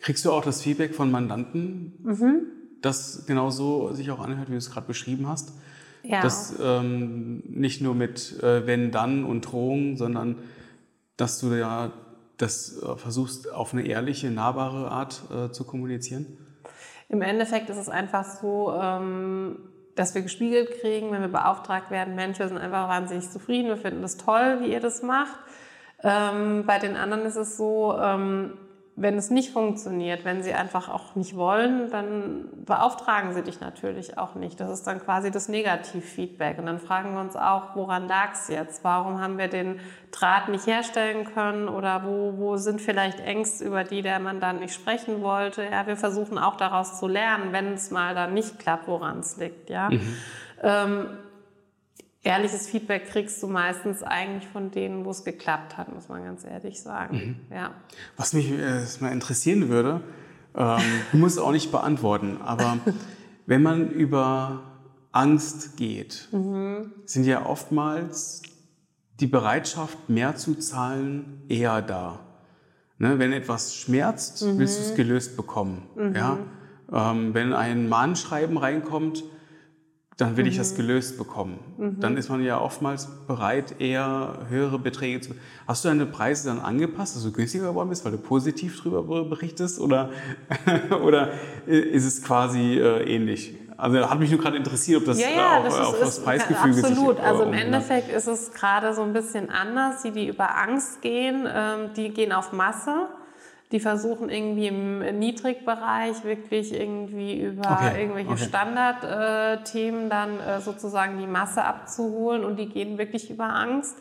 Kriegst du auch das Feedback von Mandanten, mhm. das genauso sich auch anhört, wie du es gerade beschrieben hast? Ja. Das ähm, nicht nur mit äh, wenn, dann und Drohungen, sondern dass du ja das äh, versuchst, auf eine ehrliche, nahbare Art äh, zu kommunizieren? Im Endeffekt ist es einfach so, ähm, dass wir gespiegelt kriegen, wenn wir beauftragt werden, Mensch, wir sind einfach wahnsinnig zufrieden, wir finden das toll, wie ihr das macht. Ähm, bei den anderen ist es so, ähm, wenn es nicht funktioniert, wenn sie einfach auch nicht wollen, dann beauftragen sie dich natürlich auch nicht. Das ist dann quasi das Negativfeedback. Und dann fragen wir uns auch, woran lag es jetzt? Warum haben wir den Draht nicht herstellen können? Oder wo, wo sind vielleicht Ängste, über die der Mandant nicht sprechen wollte? Ja, wir versuchen auch daraus zu lernen, wenn es mal dann nicht klappt, woran es liegt. Ja. Mhm. Ähm, ehrliches Feedback kriegst du meistens eigentlich von denen, wo es geklappt hat, muss man ganz ehrlich sagen. Mhm. Ja. Was mich äh, mal interessieren würde, ähm, du musst auch nicht beantworten, aber (laughs) wenn man über Angst geht, mhm. sind ja oftmals die Bereitschaft, mehr zu zahlen, eher da. Ne, wenn etwas schmerzt, mhm. willst du es gelöst bekommen. Mhm. Ja? Ähm, wenn ein Mahnschreiben reinkommt, dann will mhm. ich das mhm. gelöst bekommen. Mhm. Dann ist man ja oftmals bereit, eher höhere Beträge zu. Hast du deine Preise dann angepasst, dass du günstiger geworden bist, weil du positiv darüber berichtest? Oder, (laughs) oder ist es quasi äh, ähnlich? Also hat mich nur gerade interessiert, ob das ja, ja, auch das ist, auf das Preisgefüge Absolut. Sich, äh, also im Endeffekt ist es gerade so ein bisschen anders. Die, die über Angst gehen, ähm, die gehen auf Masse. Die versuchen irgendwie im Niedrigbereich wirklich irgendwie über okay. irgendwelche okay. Standardthemen dann äh, sozusagen die Masse abzuholen und die gehen wirklich über Angst.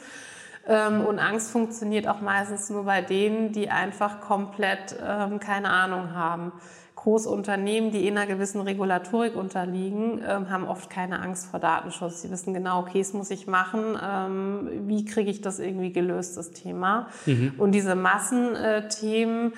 Ähm, und Angst funktioniert auch meistens nur bei denen, die einfach komplett ähm, keine Ahnung haben. Große Unternehmen, die in einer gewissen Regulatorik unterliegen, ähm, haben oft keine Angst vor Datenschutz. Sie wissen genau, okay, es muss ich machen. Ähm, wie kriege ich das irgendwie gelöst, das Thema? Mhm. Und diese Massenthemen,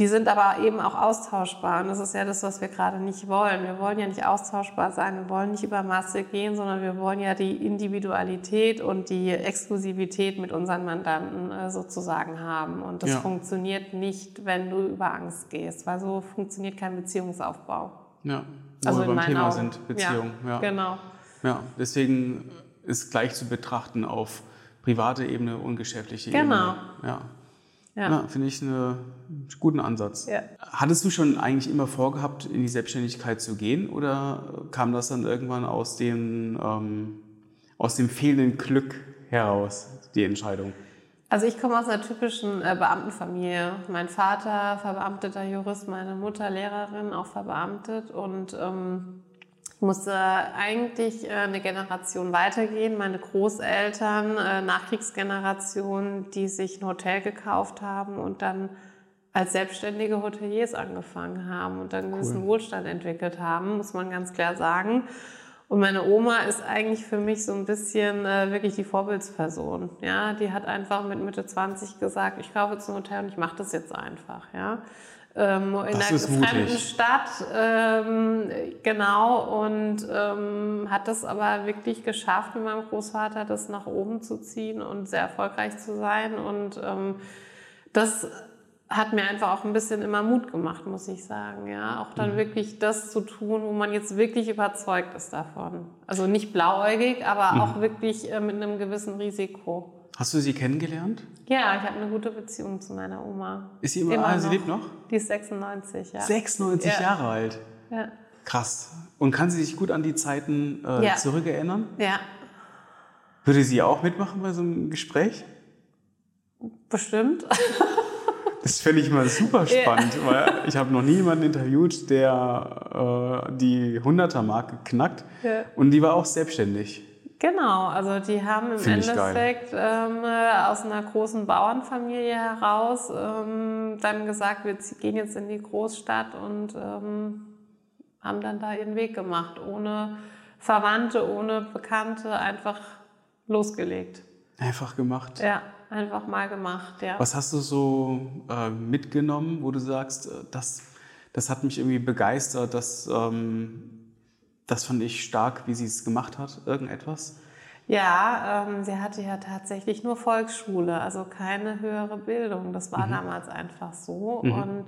die sind aber eben auch austauschbar. Und das ist ja das, was wir gerade nicht wollen. Wir wollen ja nicht austauschbar sein. Wir wollen nicht über Masse gehen, sondern wir wollen ja die Individualität und die Exklusivität mit unseren Mandanten äh, sozusagen haben. Und das ja. funktioniert nicht, wenn du über Angst gehst, weil so funktioniert kein Beziehungsaufbau. Ja, wo also wir beim Thema Augen. sind, Beziehung. Ja, ja, genau. Ja, deswegen ist gleich zu betrachten auf private Ebene und geschäftliche genau. Ebene. Genau. Ja. Ja, ja finde ich einen guten Ansatz. Ja. Hattest du schon eigentlich immer vorgehabt, in die Selbstständigkeit zu gehen oder kam das dann irgendwann aus dem, ähm, aus dem fehlenden Glück heraus, die Entscheidung? Also ich komme aus einer typischen äh, Beamtenfamilie. Mein Vater verbeamteter Jurist, meine Mutter Lehrerin, auch verbeamtet und ähm, musste eigentlich äh, eine Generation weitergehen. Meine Großeltern, äh, Nachkriegsgeneration, die sich ein Hotel gekauft haben und dann als selbstständige Hoteliers angefangen haben und dann gewissen Wohlstand entwickelt haben, muss man ganz klar sagen. Und meine Oma ist eigentlich für mich so ein bisschen äh, wirklich die Vorbildsperson. Ja, die hat einfach mit Mitte 20 gesagt, ich kaufe jetzt ein Hotel und ich mache das jetzt einfach. Ja, ähm, in Das einer ist mutig. fremden Stadt, ähm, genau, und ähm, hat das aber wirklich geschafft, mit meinem Großvater das nach oben zu ziehen und sehr erfolgreich zu sein. Und ähm, das hat mir einfach auch ein bisschen immer Mut gemacht, muss ich sagen. Ja, auch Mhm. dann wirklich das zu tun, wo man jetzt wirklich überzeugt ist davon. Also nicht blauäugig, aber Mhm. auch wirklich äh, mit einem gewissen Risiko. Hast du sie kennengelernt? Ja, ich habe eine gute Beziehung zu meiner Oma. Ist sie immer, ah, sie lebt noch? Die ist 96, ja. 96 Ja. Jahre alt. Ja. Krass. Und kann sie sich gut an die Zeiten äh, Ja. zurückerinnern? ja, Würde sie auch mitmachen bei so einem Gespräch? bestimmt. (laughs) Das fände ich mal super spannend, weil ich habe noch nie jemanden interviewt, der äh, die 100er-Marke knackt. Ja. Und die war auch selbstständig. Genau, also die haben im Find. Endeffekt ähm, äh, aus einer großen Bauernfamilie heraus ähm, dann gesagt, wir gehen jetzt in die Großstadt und ähm, haben dann da ihren Weg gemacht, ohne Verwandte, ohne Bekannte, einfach losgelegt. Einfach gemacht. Ja, einfach mal gemacht, ja. Was hast du so äh, mitgenommen, wo du sagst, äh, das, das hat mich irgendwie begeistert, das, ähm, das fand ich stark, wie sie es gemacht hat, irgendetwas? Ja, ähm, sie hatte ja tatsächlich nur Volksschule, also keine höhere Bildung. Das war damals einfach so. Und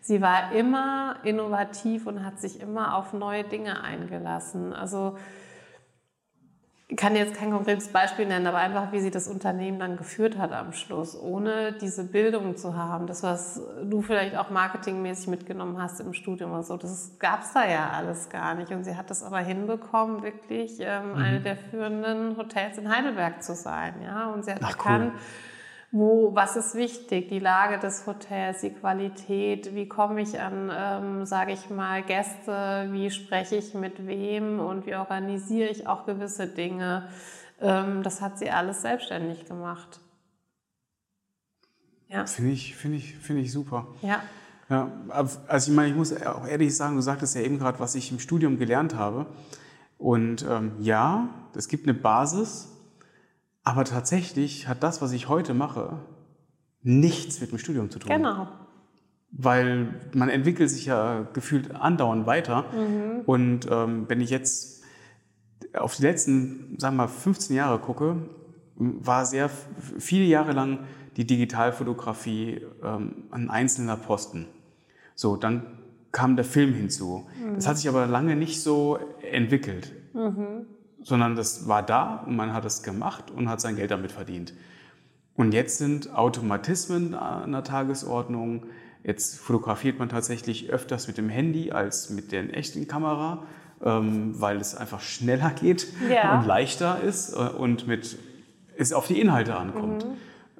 sie war immer innovativ und hat sich immer auf neue Dinge eingelassen. Also kann jetzt kein konkretes Beispiel nennen, aber einfach, wie sie das Unternehmen dann geführt hat am Schluss, ohne diese Bildung zu haben. Das, was du vielleicht auch marketingmäßig mitgenommen hast im Studium oder so, das gab es da ja alles gar nicht. Und sie hat das aber hinbekommen, wirklich ähm, eine der führenden Hotels in Heidelberg zu sein. Ja? Und sie hat Ach, erkannt, wo, was ist wichtig? Die Lage des Hotels, die Qualität, wie komme ich an, ähm, sage ich mal, Gäste, wie spreche ich mit wem und wie organisiere ich auch gewisse Dinge. Ähm, das hat sie alles selbstständig gemacht. Ja, Finde ich, finde ich, finde ich super. ja, Ja, also ich meine, ich muss auch ehrlich sagen, du sagtest ja eben gerade, was ich im Studium gelernt habe. Und ähm, ja, es gibt eine Basis, aber tatsächlich hat das, was ich heute mache, nichts mit dem Studium zu tun. genau. Weil man entwickelt sich ja gefühlt andauernd weiter. Und ähm, wenn ich jetzt auf die letzten, sagen wir mal, 15 Jahre gucke, war sehr viele Jahre lang die Digitalfotografie ähm, ein einzelner Posten. So, dann kam der Film hinzu. Das hat sich aber lange nicht so entwickelt, sondern das war da und man hat es gemacht und hat sein Geld damit verdient. Und jetzt sind Automatismen an der Tagesordnung. Jetzt fotografiert man tatsächlich öfters mit dem Handy als mit der echten Kamera, ähm, weil es einfach schneller geht Ja. und leichter ist äh, und mit, es auf die Inhalte ankommt,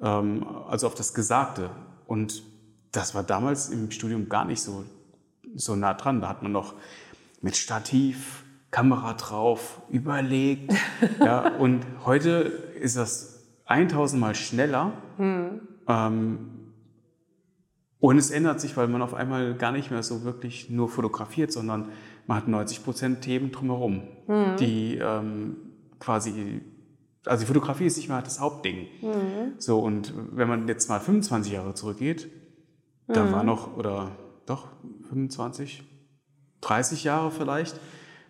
ähm, also auf das Gesagte. Und das war damals im Studium gar nicht so, so nah dran. Da hat man noch mit Stativ, Kamera drauf, überlegt. (laughs) ja, und heute ist das 1000 Mal schneller. Ähm, und es ändert sich, weil man auf einmal gar nicht mehr so wirklich nur fotografiert, sondern man hat 90 Prozent Themen drumherum, die ähm, quasi, also die Fotografie ist nicht mehr das Hauptding. So, und wenn man jetzt mal 25 Jahre zurückgeht, da war noch, oder doch, 25, 30 Jahre vielleicht,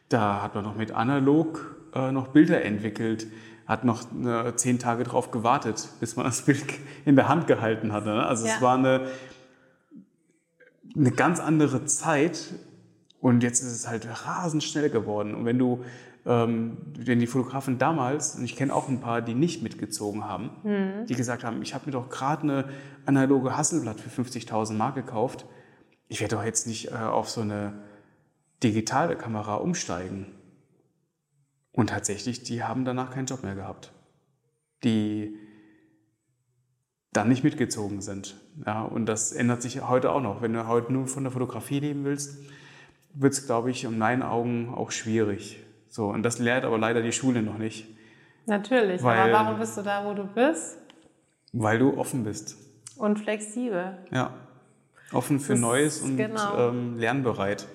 da hat man noch mit analog äh, noch Bilder entwickelt, hat noch äh, zehn Tage drauf gewartet, bis man das Bild in der Hand gehalten hatte. Ne? Also Ja. es war eine, eine ganz andere Zeit und jetzt ist es halt rasend schnell geworden. Und wenn du, ähm, wenn die Fotografen damals, und ich kenne auch ein paar, die nicht mitgezogen haben, die gesagt haben, ich habe mir doch gerade eine analoge Hasselblatt für 50.000 Mark gekauft, ich werde doch jetzt nicht äh, auf so eine digitale Kamera umsteigen. Und tatsächlich, die haben danach keinen Job mehr gehabt. Die dann nicht mitgezogen sind. Ja, und das ändert sich heute auch noch. Wenn du heute nur von der Fotografie leben willst, wird es, glaube ich, in meinen Augen auch schwierig. So, und das lehrt aber leider die Schule noch nicht, Natürlich. Weil- aber warum bist du da, wo du bist? weil du offen bist. Und flexibel. Ja. Offen für Das- Neues und genau. ähm, lernbereit.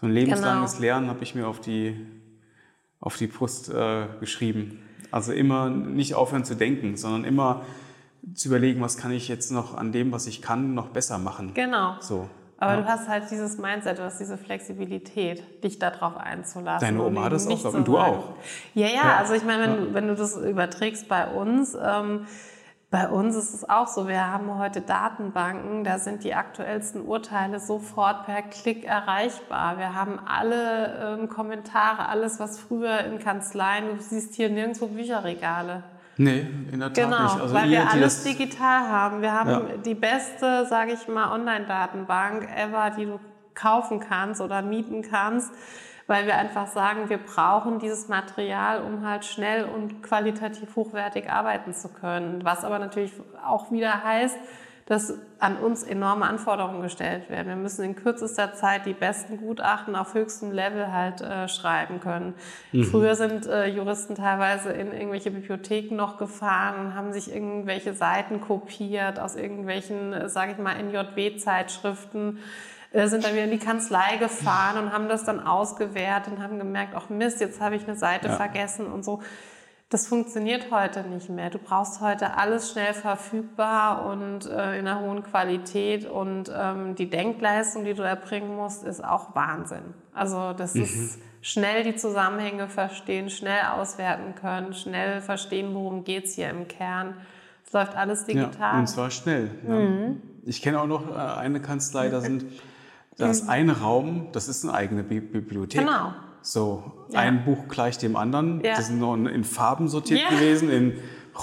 So ein lebenslanges Genau. Lernen habe ich mir auf die, auf die Brust äh, geschrieben. Also immer nicht aufhören zu denken, sondern immer zu überlegen, was kann ich jetzt noch an dem, was ich kann, noch besser machen. Genau. So. Aber ja. du hast halt dieses Mindset, du hast diese Flexibilität, dich darauf einzulassen. Deine Oma hat das auch und du auch. Ja, ja, Ja. also ich meine, wenn, wenn du das überträgst bei uns, ähm, bei uns ist es auch so, wir haben heute Datenbanken, da sind die aktuellsten Urteile sofort per Klick erreichbar. Wir haben alle ähm, Kommentare, alles, was früher in Kanzleien, du siehst hier nirgendwo Bücherregale. Nee, in der Tat Genau, nicht. Also weil ihr, wir alles digital haben. Wir haben Ja. die beste, sage ich mal, Online-Datenbank ever, die du kaufen kannst oder mieten kannst, weil wir einfach sagen, wir brauchen dieses Material, um halt schnell und qualitativ hochwertig arbeiten zu können. Was aber natürlich auch wieder heißt, dass an uns enorme Anforderungen gestellt werden. Wir müssen in kürzester Zeit die besten Gutachten auf höchstem Level halt äh, schreiben können. Früher sind äh, Juristen teilweise in irgendwelche Bibliotheken noch gefahren und haben sich irgendwelche Seiten kopiert aus irgendwelchen, äh, sage ich mal, NJW-Zeitschriften sind dann wieder in die Kanzlei gefahren und haben das dann ausgewertet und haben gemerkt, ach Mist, jetzt habe ich eine Seite Ja. vergessen und so. Das funktioniert heute nicht mehr. Du brauchst heute alles schnell verfügbar und äh, in einer hohen Qualität und ähm, die Denkleistung, die du erbringen musst, ist auch Wahnsinn. Also das ist schnell die Zusammenhänge verstehen, schnell auswerten können, schnell verstehen, worum geht's hier im Kern. Es läuft alles digital. Mhm. Ja, und zwar schnell. Ja. Ich kenne auch noch äh, eine Kanzlei, da sind (laughs) da ist ein Raum, das ist eine eigene Bi Bibliothek. Genau. So, Ja. ein Buch gleich dem anderen. Ja. Das sind noch in Farben sortiert Ja. gewesen, in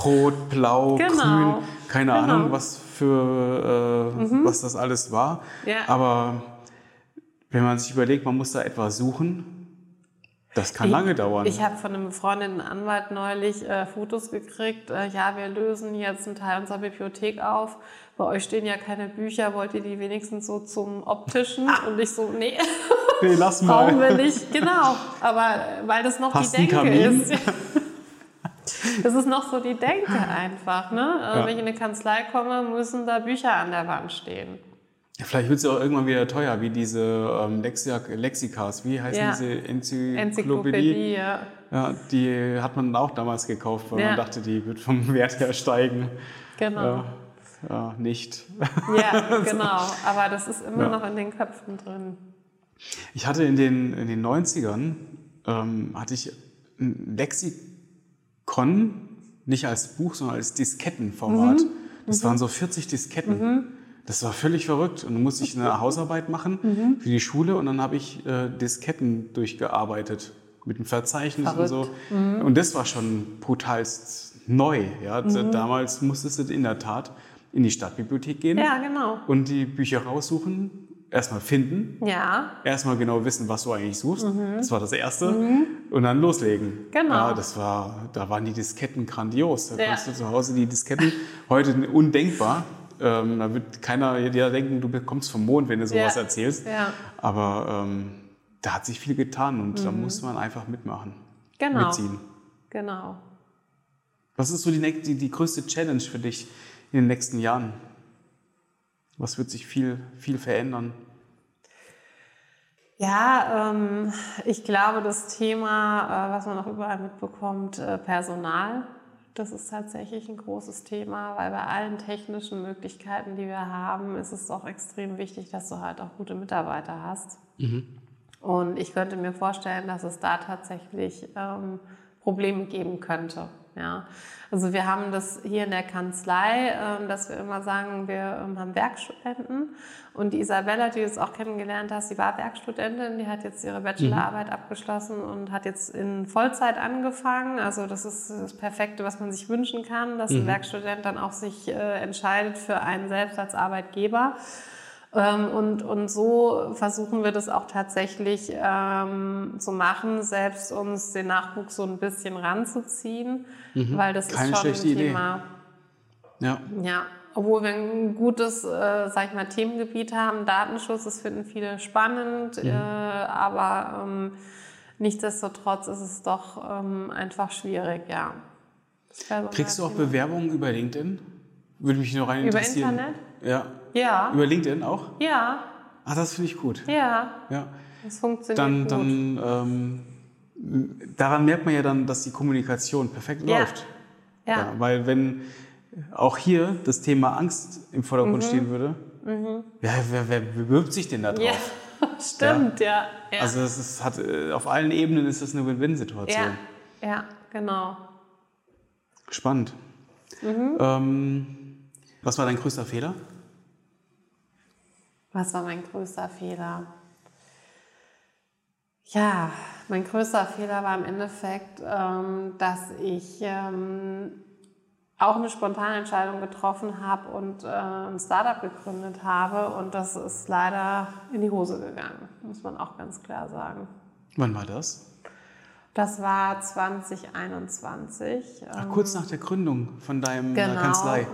Rot, Blau, Genau. Grün, keine Genau. Mhm. Ahnung, was für äh, was das alles war. Ja. Aber wenn man sich überlegt, man muss da etwas suchen, das kann lange dauern. Ich habe von einem befreundeten Anwalt neulich äh, Fotos gekriegt. Äh, ja, wir lösen jetzt einen Teil unserer Bibliothek auf. Bei euch stehen ja keine Bücher. Wollt ihr die wenigstens so zum Optischen? Und ich so, nee, (laughs) nee, lass brauchen mal. wir nicht. Genau. Aber weil das noch Hast die Denke ist. (laughs) Das ist noch so die Denke einfach. Ne? Äh, Ja. Wenn ich in eine Kanzlei komme, müssen da Bücher an der Wand stehen. Ja, Vielleicht wird es ja auch irgendwann wieder teuer, wie diese ähm, Lexia, Lexikas. Wie heißen Ja. diese Enzyklopädie? Enzyklopädie, ja. Ja, die hat man auch damals gekauft, weil man dachte, die wird vom (laughs) Wert her steigen. Genau. Ja, nicht. Ja, (laughs) genau. Aber das ist immer Ja. noch in den Köpfen drin. Ich hatte in den, in den 90ern, ähm, hatte ich ein Lexikon, nicht als Buch, sondern als Diskettenformat. Mhm. Das waren so 40 Disketten. Das war völlig verrückt. Und dann musste ich eine Hausarbeit machen Mhm. für die Schule und dann habe ich äh, Disketten durchgearbeitet mit einem Verzeichnis Verrückt. und so. Und das war schon brutalst neu. Ja? Mhm. Damals musstest du in der Tat in die Stadtbibliothek gehen Ja, genau. und die Bücher raussuchen, erstmal finden Ja, erstmal genau wissen, was du eigentlich suchst. Das war das Erste. Und dann loslegen. Mhm. Genau. Ja, das war, da waren die Disketten grandios. Da Ja. konntest du zu Hause die Disketten, (laughs) heute undenkbar. Ähm, da wird keiner jeder denken, du kommst vom Mond, wenn du sowas Ja. erzählst. Ja. Aber ähm, da hat sich viel getan und da muss man einfach mitmachen. Mhm. Genau. Mitziehen. genau. Was ist so die, die, die größte Challenge für dich in den nächsten Jahren? Was wird sich viel, viel verändern? Ja, ähm, ich glaube, das Thema, äh, was man auch überall mitbekommt, äh, Personal, das ist tatsächlich ein großes Thema, weil bei allen technischen Möglichkeiten, die wir haben, ist es doch extrem wichtig, dass du halt auch gute Mitarbeiter hast. Und ich könnte mir vorstellen, dass es da tatsächlich ähm, Probleme geben könnte. Ja. Also wir haben das hier in der Kanzlei, ähm, dass wir immer sagen, wir ähm, haben Werkstudenten. Und die Isabella, die du jetzt auch kennengelernt hast, die war Werkstudentin, die hat jetzt ihre Bachelorarbeit abgeschlossen und hat jetzt in Vollzeit angefangen. Also das ist das Perfekte, was man sich wünschen kann, dass ein Werkstudent dann auch sich äh, entscheidet für einen selbst als Arbeitgeber. Ähm, Und, und so versuchen wir das auch tatsächlich ähm, zu machen, selbst uns den Nachwuchs so ein bisschen ranzuziehen, weil das Keine ist schon ein Idee. Thema. Ja. Ja, obwohl wir ein gutes, äh, sag ich mal, Themengebiet haben, Datenschutz, das finden viele spannend, Mhm. äh, aber ähm, nichtsdestotrotz ist es doch ähm, einfach schwierig, ja. Kriegst du auch Bewerbungen über LinkedIn? Würde mich noch rein Über interessieren. Internet? Ja. Ja. Über LinkedIn auch? Ja. Ah, das finde ich gut. Ja. Ja. Das funktioniert Dann, gut. dann ähm, daran merkt man ja dann, dass die Kommunikation perfekt Ja. läuft. ja. weil wenn auch hier das Thema Angst im Vordergrund Mhm. stehen würde, wer, wer, wer bewirbt sich denn da drauf? (laughs) Ja, stimmt, ja. Ja, Also es ist, hat, äh, auf allen Ebenen ist das eine Win-Win-Situation. ja. ja genau. Spannend. Mhm. Ähm, was war dein größter Fehler? Was war mein größter Fehler? Ja, mein größter Fehler war im Endeffekt, ähm, dass ich ähm, auch eine spontane Entscheidung getroffen habe und äh, ein Startup gegründet habe. Und das ist leider in die Hose gegangen, muss man auch ganz klar sagen. Wann war das? Das war 2021. Ach, ähm, kurz nach der Gründung von deinem Genau. Kanzlei.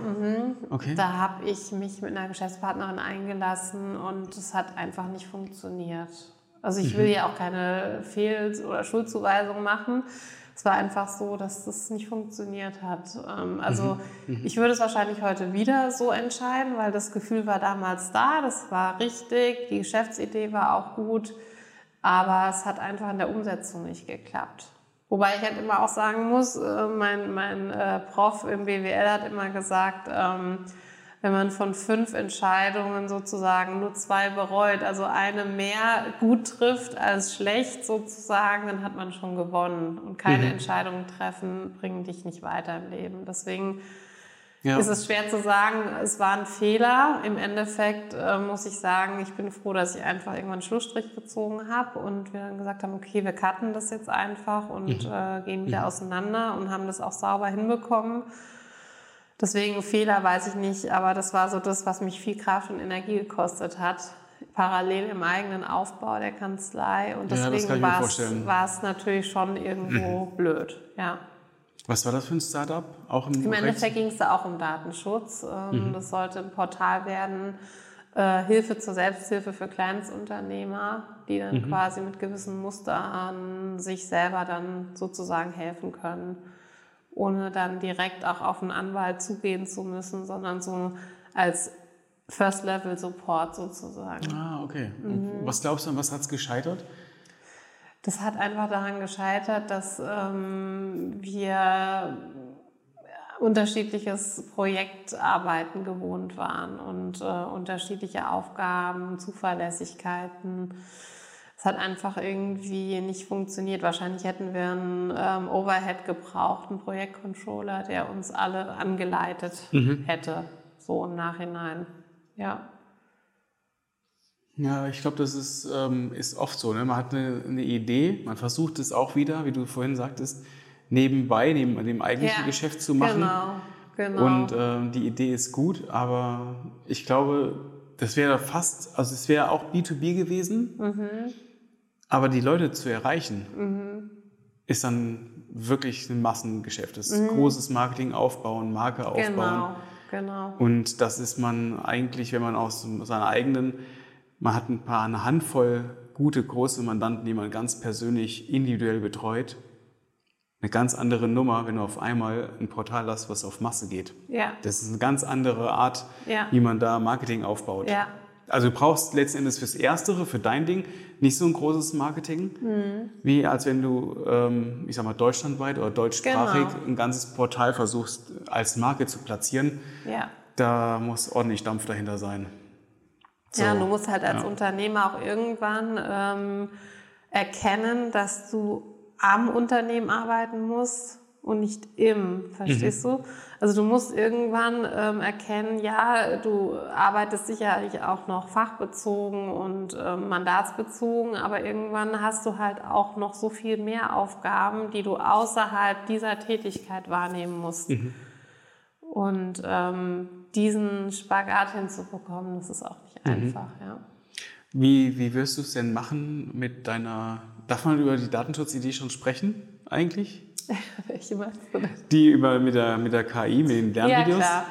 Okay. Da habe ich mich mit einer Geschäftspartnerin eingelassen und es hat einfach nicht funktioniert. Also ich will ja auch keine Fehl- oder Schuldzuweisung machen. Es war einfach so, dass das nicht funktioniert hat. Ähm, Also ich würde es wahrscheinlich heute wieder so entscheiden, weil das Gefühl war damals da, das war richtig, die Geschäftsidee war auch gut, aber es hat einfach in der Umsetzung nicht geklappt. Wobei ich halt immer auch sagen muss, äh, mein, mein äh, Prof im BWL hat immer gesagt, ähm, wenn man von fünf Entscheidungen sozusagen nur zwei bereut, also eine mehr gut trifft als schlecht sozusagen, dann hat man schon gewonnen. Und keine Entscheidungen treffen bringen dich nicht weiter im Leben. Deswegen Ja. ist es schwer zu sagen, es war ein Fehler. Im Endeffekt äh, muss ich sagen, ich bin froh, dass ich einfach irgendwann einen Schlussstrich gezogen habe und wir dann gesagt haben, okay, wir cutten das jetzt einfach und äh, gehen wieder auseinander und haben das auch sauber hinbekommen. Deswegen Fehler weiß ich nicht, aber das war so das, was mich viel Kraft und Energie gekostet hat. Parallel im eigenen Aufbau der Kanzlei. Und Ja, deswegen mir war es- vorstellen. war es natürlich schon irgendwo blöd. Ja. Was war das für ein Startup? Auch im, Im Endeffekt ging es da auch um Datenschutz. Ähm, Das sollte ein Portal werden, äh, Hilfe zur Selbsthilfe für Kleinstunternehmer, die dann quasi mit gewissen Mustern sich selber dann sozusagen helfen können, ohne dann direkt auch auf einen Anwalt zugehen zu müssen, sondern so als First-Level-Support sozusagen. Ah, okay. Mhm. Was glaubst du, an was hat es gescheitert? Das hat einfach daran gescheitert, dass ähm, wir unterschiedliches Projektarbeiten gewohnt waren und äh, unterschiedliche Aufgaben, Zuverlässigkeiten. Es hat einfach irgendwie nicht funktioniert. Wahrscheinlich hätten wir einen ähm, Overhead gebraucht, einen Projektcontroller, der uns alle angeleitet hätte, so im Nachhinein. Ja. Ja, ich glaube, das ist, ähm, ist oft so. Ne? Man hat eine, eine Idee, man versucht es auch wieder, wie du vorhin sagtest, nebenbei, neben dem eigentlichen Ja, Geschäft zu machen. Genau, genau. Und ähm, die Idee ist gut, aber ich glaube, das wäre fast, also es wäre auch B2B gewesen, Mhm. aber die Leute zu erreichen, ist dann wirklich ein Massengeschäft. Das ist großes Marketing aufbauen, Marke aufbauen. Mhm. genau, genau. Und das ist man eigentlich, wenn man aus seiner eigenen, man hat ein paar, eine Handvoll gute, große Mandanten, die man ganz persönlich, individuell betreut. Eine ganz andere Nummer, wenn du auf einmal ein Portal hast, was auf Masse geht. Ja. Das ist eine ganz andere Art, Ja. wie man da Marketing aufbaut. Ja. Also du brauchst letzten Endes fürs Erstere, für dein Ding, nicht so ein großes Marketing, Mhm. wie als wenn du, ähm, ich sag mal, deutschlandweit oder deutschsprachig Genau. ein ganzes Portal versuchst als Marke zu platzieren. Ja. Da muss ordentlich Dampf dahinter sein. So, ja, du musst halt als ja. Unternehmer auch irgendwann ähm, erkennen, dass du am Unternehmen arbeiten musst und nicht im, verstehst du? Also du musst irgendwann ähm, erkennen, ja, du arbeitest sicherlich auch noch fachbezogen und ähm, mandatsbezogen, aber irgendwann hast du halt auch noch so viel mehr Aufgaben, die du außerhalb dieser Tätigkeit wahrnehmen musst. Und ähm, diesen Spagat hinzubekommen, das ist auch nicht einfach, ja. Wie, wie wirst du es denn machen mit deiner, darf man über die Datenschutzidee schon sprechen eigentlich? (laughs) Welche meinst du denn? Die über, mit, der, mit der KI, mit den Ja, Lernvideos? klar.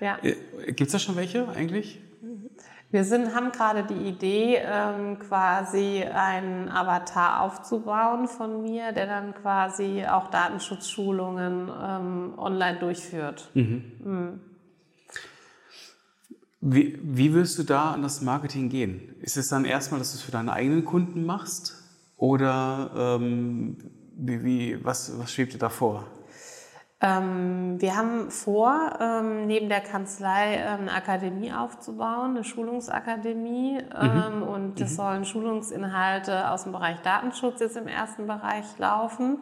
Ja. Gibt es da schon welche eigentlich? Wir sind, haben gerade die Idee, ähm, quasi einen Avatar aufzubauen von mir, der dann quasi auch Datenschutzschulungen ähm, online durchführt. Wie, wie wirst du da an das Marketing gehen? Ist es dann erstmal, dass du es für deine eigenen Kunden machst? Oder ähm, wie, wie, was, was schwebt dir da vor? Ähm, wir haben vor, ähm, neben der Kanzlei ähm, eine Akademie aufzubauen, eine Schulungsakademie. Mhm. Und es mhm. sollen Schulungsinhalte aus dem Bereich Datenschutz jetzt im ersten Bereich laufen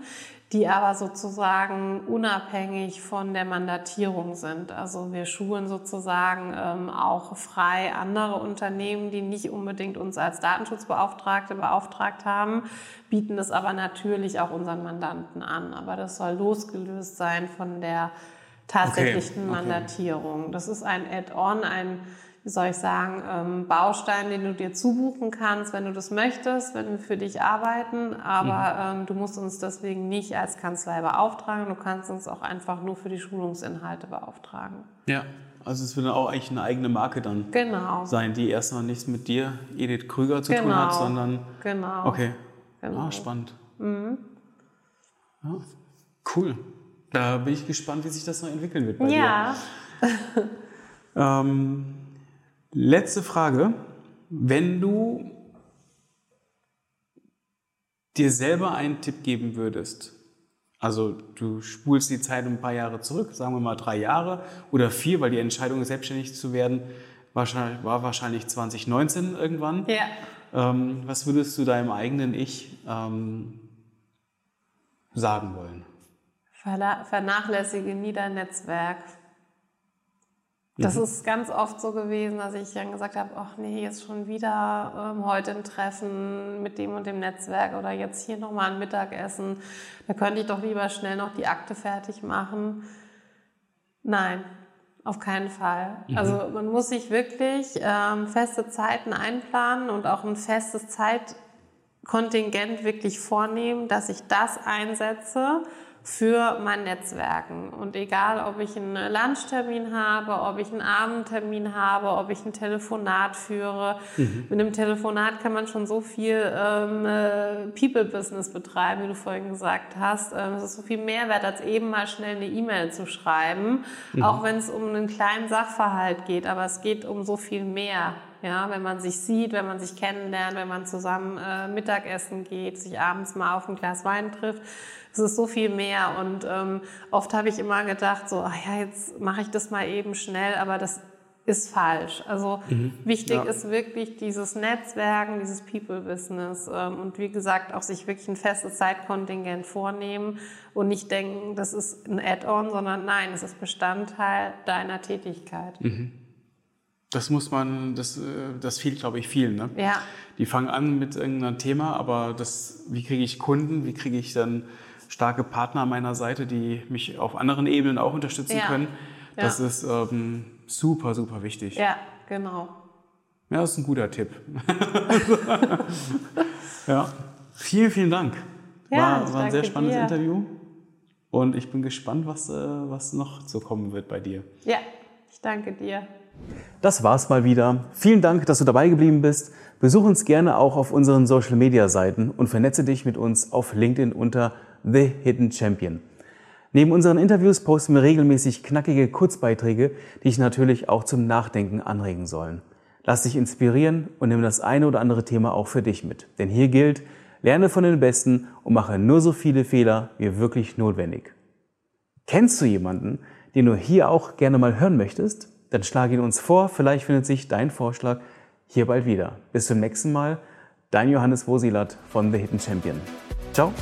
die aber sozusagen unabhängig von der Mandatierung sind. Also wir schulen sozusagen ähm, auch frei andere Unternehmen, die nicht unbedingt uns als Datenschutzbeauftragte beauftragt haben, bieten das aber natürlich auch unseren Mandanten an. Aber das soll losgelöst sein von der tatsächlichen okay, okay. Mandatierung. Das ist ein Add-on, ein wie soll ich sagen, ähm, Baustein, den du dir zubuchen kannst, wenn du das möchtest, wenn wir für dich arbeiten. Aber mhm. ähm, du musst uns deswegen nicht als Kanzlei beauftragen. Du kannst uns auch einfach nur für die Schulungsinhalte beauftragen. Ja. Also es wird dann auch eigentlich eine eigene Marke dann genau. sein, die erstmal nichts mit dir, Edith Krüger, zu genau. tun hat, genau. sondern. Genau. Okay. Genau. Ah, spannend. Mhm. Ja, cool. Da bin ich gespannt, wie sich das noch entwickeln wird bei ja. dir. Ja. (laughs) ähm, Letzte Frage. Wenn du dir selber einen Tipp geben würdest, also du spulst die Zeit ein paar Jahre zurück, sagen wir mal drei Jahre oder vier, weil die Entscheidung, selbstständig zu werden, wahrscheinlich, war wahrscheinlich 2019 irgendwann. Ja. Ähm, was würdest du deinem eigenen Ich ähm, sagen wollen? Vernachlässige nie dein Netzwerk. Das mhm. ist ganz oft so gewesen, dass ich dann gesagt habe, ach nee, jetzt schon wieder ähm, heute ein Treffen mit dem und dem Netzwerk oder jetzt hier nochmal ein Mittagessen. Da könnte ich doch lieber schnell noch die Akte fertig machen. Nein, auf keinen Fall. Mhm. Also man muss sich wirklich ähm, feste Zeiten einplanen und auch ein festes Zeitkontingent wirklich vornehmen, dass ich das einsetze für mein Netzwerken. Und egal, ob ich einen Lunchtermin habe, ob ich einen Abendtermin habe, ob ich ein Telefonat führe. Mhm. Mit einem Telefonat kann man schon so viel ähm, äh, People-Business betreiben, wie du vorhin gesagt hast. Ähm, es ist so viel Mehrwert, als eben mal schnell eine E-Mail zu schreiben, mhm. auch wenn es um einen kleinen Sachverhalt geht. Aber es geht um so viel mehr. Ja, wenn man sich sieht, wenn man sich kennenlernt, wenn man zusammen äh, Mittagessen geht, sich abends mal auf ein Glas Wein trifft es ist so viel mehr. Und ähm, oft habe ich immer gedacht, so, ach ja, jetzt mache ich das mal eben schnell, aber das ist falsch. Also mhm. wichtig ja. ist wirklich dieses Netzwerken, dieses People-Business ähm, und wie gesagt auch sich wirklich ein festes Zeitkontingent vornehmen und nicht denken, das ist ein Add-on, sondern nein, es ist Bestandteil deiner Tätigkeit. Mhm. Das muss man, das, äh, das fehlt, glaube ich, vielen. Ne? Ja. Die fangen an mit irgendeinem Thema, aber das, wie kriege ich Kunden, wie kriege ich dann starke Partner an meiner Seite, die mich auf anderen Ebenen auch unterstützen ja. können. Das ja. ist ähm, super, super wichtig. Ja, genau. Ja, das ist ein guter Tipp. (laughs) ja, vielen, vielen Dank. Ja, war, war ein sehr spannendes dir. Interview. Und ich bin gespannt, was, äh, was noch so kommen wird bei dir. Ja, ich danke dir. Das war's mal wieder. Vielen Dank, dass du dabei geblieben bist. Besuch uns gerne auch auf unseren Social Media Seiten und vernetze dich mit uns auf LinkedIn unter The Hidden Champion. Neben unseren Interviews posten wir regelmäßig knackige Kurzbeiträge, die dich natürlich auch zum Nachdenken anregen sollen. Lass dich inspirieren und nimm das eine oder andere Thema auch für dich mit. Denn hier gilt, lerne von den Besten und mache nur so viele Fehler wie wirklich notwendig. Kennst du jemanden, den du hier auch gerne mal hören möchtest? Dann schlage ihn uns vor, vielleicht findet sich dein Vorschlag hier bald wieder. Bis zum nächsten Mal, dein Johannes Wosilat von The Hidden Champion. Ciao!